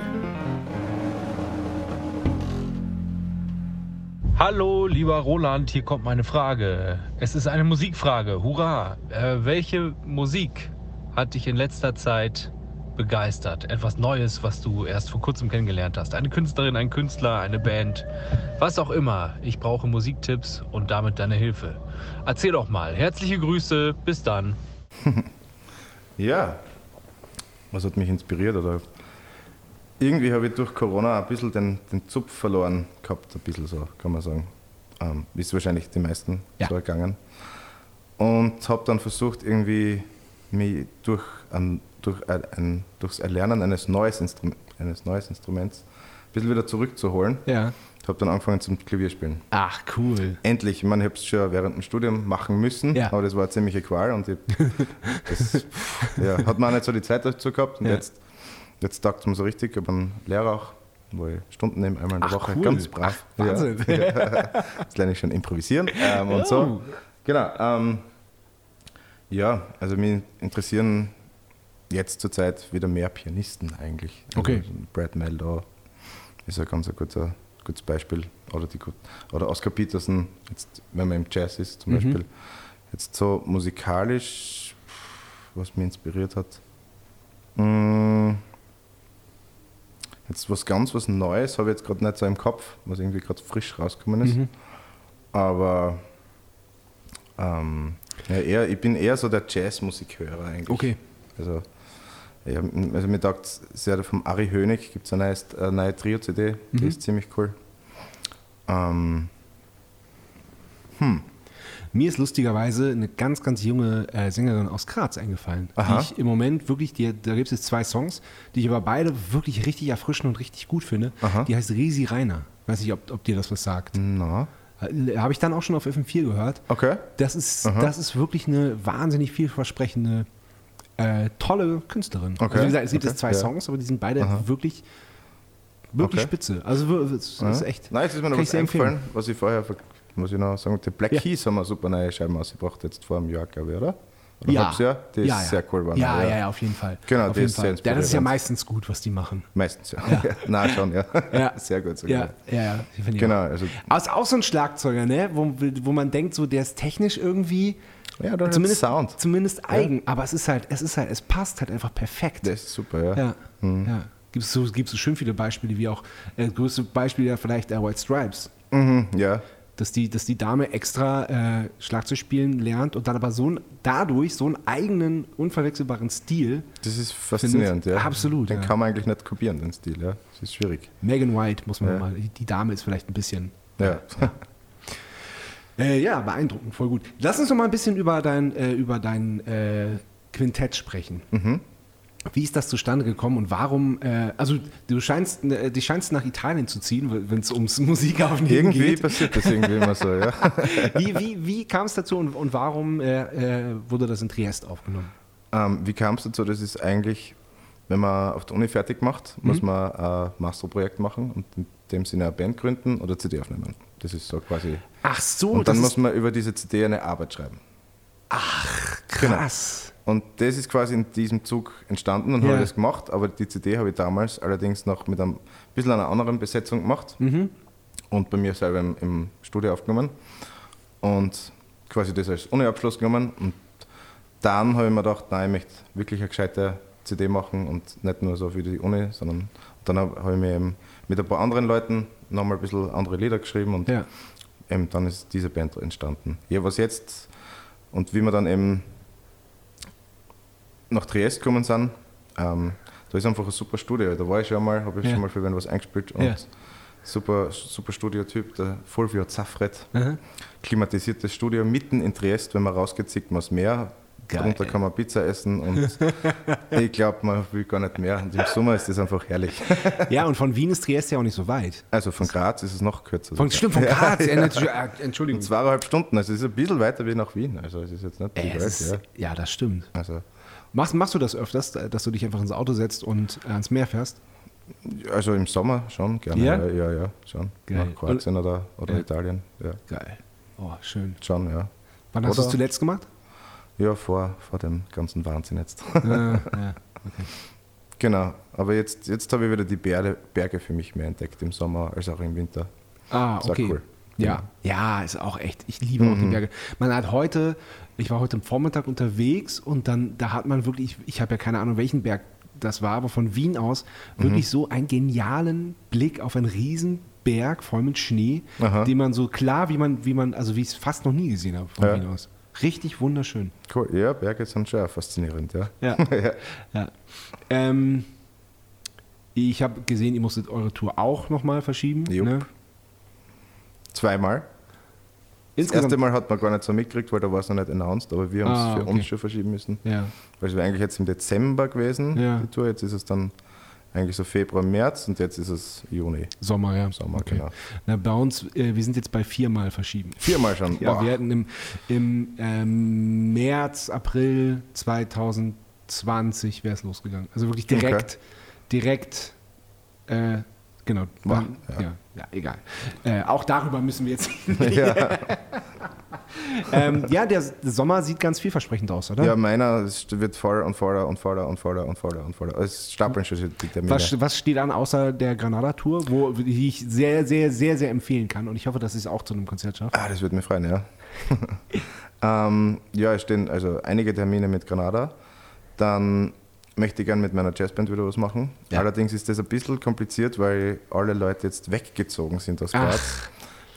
Hallo, lieber Roland, hier kommt meine Frage. Es ist eine Musikfrage. Hurra! Äh, welche Musik hat dich in letzter Zeit begeistert? Etwas Neues, was du erst vor kurzem kennengelernt hast? Eine Künstlerin, ein Künstler, eine Band, was auch immer. Ich brauche Musiktipps und damit deine Hilfe. Erzähl doch mal. Herzliche Grüße, bis dann. Ja, was hat mich inspiriert? Oder irgendwie habe ich durch Corona ein bisschen den, den Zupf verloren gehabt, ein bisschen so, kann man sagen. Ähm, ist wahrscheinlich die meisten Ja. so ergangen. Und habe dann versucht, irgendwie mich durch, ein, durch ein, ein, durchs Erlernen eines, neues Instrum eines neues Instruments ein bisschen wieder zurückzuholen. Ja. Habe dann angefangen zum Klavierspielen. Ach, cool. Endlich, ich meine, ich habe es schon während dem Studium machen müssen, Ja. aber das war eine ziemliche Qual und ich, das ja, hat man auch nicht so die Zeit dazu gehabt und Ja. jetzt, jetzt taugt es mir so richtig. Ich habe einen Lehrer auch, wo ich Stunden nehme, einmal in der Ach, Woche, cool. ganz brav. Ach, Wahnsinn. Ja. Jetzt lerne ich schon improvisieren ähm, und Oh. so. Genau. Ähm, ja, also mich interessieren jetzt zurzeit wieder mehr Pianisten eigentlich. Also Okay. Brad Meldow ist ein ganz guter, gutes Beispiel. Oder, die, oder Oscar Peterson, jetzt, wenn man im Jazz ist zum Mhm. Beispiel. Jetzt so musikalisch, was mich inspiriert hat. Mm, Jetzt was ganz was Neues habe ich jetzt gerade nicht so im Kopf, was irgendwie gerade frisch rausgekommen ist. Mhm. Aber ähm, ja, eher, ich bin eher so der Jazzmusikhörer eigentlich. Okay. Also, ja, also mir taugt sehr vom Ari Hönig, gibt es eine neue, eine neue Trio-CD, Mhm. die ist ziemlich cool. Ähm, Mir ist lustigerweise eine ganz, ganz junge äh, Sängerin aus Graz eingefallen. Aha. Die ich im Moment wirklich, die, da gibt es jetzt zwei Songs, die ich aber beide wirklich richtig erfrischend und richtig gut finde. Aha. Die heißt Resi Rainer. Weiß nicht, ob, ob dir das was sagt. na, Äh, Habe ich dann auch schon auf FM4 gehört. okay. Das ist, Aha. das ist wirklich eine wahnsinnig vielversprechende, äh, tolle Künstlerin. Okay, Also wie gesagt, es gibt okay, jetzt zwei ja. Songs, aber die sind beide Aha. wirklich, wirklich Okay. spitze. Also es ist echt. Nein, jetzt ist mir noch was empfehlen. was ich vorher, ver- muss ich noch sagen, die Black Ja. Keys haben eine super neue Scheibe ausgebracht, jetzt vor einem Jahr, glaube ich, oder? Oder Ja. halbes Jahr? Die ist ja, ja. sehr cool geworden. Ja, ja, ja, auf jeden Fall. Genau, auf die ist sehr Fall. Ja, das ist ja inspirierend. meistens gut, was die machen. Meistens, ja. ja. Nein, schon, ja. Ja. Sehr gut sogar. Ja, ja, ja. Genau, auch. also ist auch so ein Schlagzeuger, ne? wo, wo man denkt, so, der ist technisch irgendwie ja, da zumindest, Sound. zumindest eigen, aber es ist halt, es ist halt, es passt halt einfach perfekt. Das ist super, ja. Ja, ja. Gibt es so, gibt's so schön viele Beispiele, wie auch, äh, das größte Beispiel ja vielleicht äh, White Stripes. Mhm, ja. Dass die, dass die Dame extra äh, Schlagzeug spielen lernt und dann aber so ein, dadurch so einen eigenen, unverwechselbaren Stil. Das ist faszinierend, ja. Absolut, Den ja. kann man eigentlich nicht kopieren, den Stil, ja. Das ist schwierig. Megan White, muss man Ja. mal, die Dame ist vielleicht ein bisschen. Ja. Äh, ja, beeindruckend, voll gut. Lass uns noch mal ein bisschen über dein, äh, über dein äh, Quintett sprechen. Mhm. Wie ist das zustande gekommen und warum? Äh, also du scheinst, äh, dich scheinst nach Italien zu ziehen, wenn es ums Musikaufnehmen Irgendwie geht. passiert das irgendwie immer so, ja. Wie, wie, wie kam es dazu und, und warum äh, äh, wurde das in Triest aufgenommen? Ähm, wie kam es dazu? Das ist eigentlich, wenn man auf der Uni fertig macht, muss man ein Masterprojekt machen und in dem Sinne eine Band gründen oder CD aufnehmen. Das ist so quasi. Ach so, und dann muss man über diese CD eine Arbeit schreiben. krass. Und das ist quasi in diesem Zug entstanden und Ja. habe das gemacht, aber die CD habe ich damals allerdings noch mit einem bisschen einer anderen Besetzung gemacht und bei mir selber im, im Studio aufgenommen und quasi das als Uni-Abschluss genommen und dann habe ich mir gedacht, nein, ich möchte wirklich eine gescheite CD machen und nicht nur so für die Uni, sondern dann habe ich mir eben mit ein paar anderen Leuten nochmal ein bisschen andere Lieder geschrieben und Ja. eben dann ist diese Band entstanden. Ja, was jetzt und wie wir dann eben nach Triest gekommen sind, ähm, da ist einfach ein super Studio. Da war ich schon mal, habe ich Ja. schon mal für wen was eingespielt und Ja. super, super Studiotyp, der Fulvio Zaffred. Aha. Klimatisiertes Studio mitten in Triest, wenn man rausgeht, sieht man das Meer. Geil. Darunter kann man Pizza essen und ich glaube, man will gar nicht mehr. Und im Sommer ist das einfach herrlich. ja, und von Wien ist Triest ja auch nicht so weit. Also von Graz ist es noch kürzer. Von, stimmt, von Graz. Ja. Entschuldigung. Entschuldigung. Zweieinhalb Stunden, also es ist ein bisschen weiter wie nach Wien. Also es ist jetzt nicht Äh, Welt, es ist, ja. ja, das stimmt. Also, Machst, machst du das öfters, dass du dich einfach ins Auto setzt und äh, ans Meer fährst? also im Sommer schon gerne. Ja? Ja, ja, ja schon. Geil. Nach Kroatien oder, oder Ja. Italien. Ja, Geil. Oh, schön. schon, ja. Wann hast du es zuletzt gemacht? Ja, vor, vor dem ganzen Wahnsinn jetzt. äh, ja. genau, aber jetzt, jetzt habe ich wieder die Berge, Berge für mich mehr entdeckt im Sommer als auch im Winter. Ah, okay. cool. Ja, ja, ist auch echt. Ich liebe auch die Berge. Man hat heute, ich war heute am Vormittag unterwegs und dann, da hat man wirklich, ich habe ja keine Ahnung, welchen Berg das war, aber von Wien aus wirklich so einen genialen Blick auf einen riesen Berg voll mit Schnee, Aha. den man so klar, wie man, wie man, also wie ich es fast noch nie gesehen habe von Ja. Wien aus. Richtig wunderschön. Cool, ja, Berge sind schon faszinierend, ja. Ja. ja. Ähm, ich habe gesehen, ihr musstet eure Tour auch nochmal verschieben. Jupp. Ne? Zweimal. Das Insgesamt. erste Mal hat man gar nicht so mitgekriegt, weil da war es noch nicht announced, aber wir haben es Ah, für okay. uns schon verschieben müssen. Ja. Weil es wäre eigentlich jetzt im Dezember gewesen, Ja. die Tour. Jetzt ist es dann eigentlich so Februar, März und jetzt ist es Juni. Sommer, ja. Sommer, okay. genau. Na, bei uns, äh, wir sind jetzt bei viermal verschieben. Viermal schon. Ja, Boah. wir hatten im, im ähm, März, April 2020 wäre es losgegangen. Also wirklich direkt, direkt, äh, genau. Ja. ja. Ja, egal. Äh, auch darüber müssen wir jetzt. ja. ähm, ja, der Sommer sieht ganz vielversprechend aus, oder? ja, meiner wird voller und voller und voller und voller und voller und voller. Es stapeln schon die Termine. Was, was steht an außer der Granada-Tour, wo die ich sehr, sehr, sehr, sehr empfehlen kann und ich hoffe, dass ich es auch zu einem Konzert schaffe. Ah, das würde mich freuen, ja. ähm, ja, es stehen also einige Termine mit Granada. Dann möchte ich gerne mit meiner Jazzband wieder was machen. Ja. Allerdings ist das ein bisschen kompliziert, weil alle Leute jetzt weggezogen sind aus. Graz.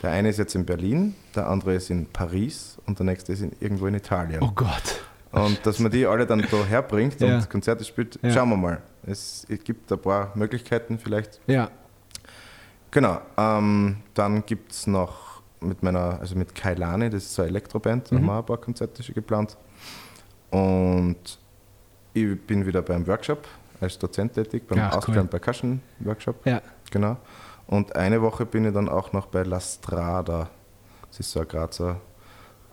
Der eine ist jetzt in Berlin, der andere ist in Paris und der nächste ist in, irgendwo in Italien. Oh Gott. Und dass man die alle dann da herbringt Ja. und Konzerte spielt, Ja. schauen wir mal. Es, gibt ein paar Möglichkeiten vielleicht. Ja. Genau. Ähm, dann gibt es noch mit meiner, also mit Kailani, das ist so eine Elektroband, da haben wir ein paar Konzerte schon geplant. Und ich bin wieder beim Workshop als Dozent tätig, beim Ja, Austrian cool. Percussion Workshop. Ja. Genau. Und eine Woche bin ich dann auch noch bei La Strada. Das ist so ein Grazer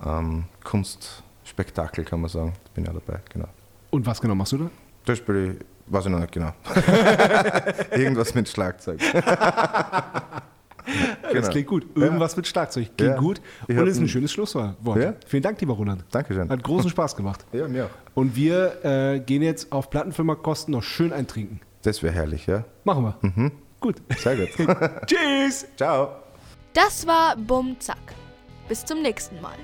ähm, Kunstspektakel, kann man sagen. Da bin ich auch dabei, genau. Und was genau machst du da? Da spiele ich, weiß ich noch nicht genau. Irgendwas mit Schlagzeug. Das Genau. klingt gut. Irgendwas mit Schlagzeug. Klingt Ja. gut. Ich Und hab ist ein ein- schönes Schlusswort. Ja. Vielen Dank, lieber Roland. Dankeschön. Hat großen Spaß gemacht. Ja, mir auch. Und wir äh, gehen jetzt auf Plattenfirma-Kosten noch schön eintrinken. Das wäre herrlich, ja. Machen wir. Mhm. Gut. Sehr gut. Tschüss. Ciao. Das war Bumm Zack. Bis zum nächsten Mal.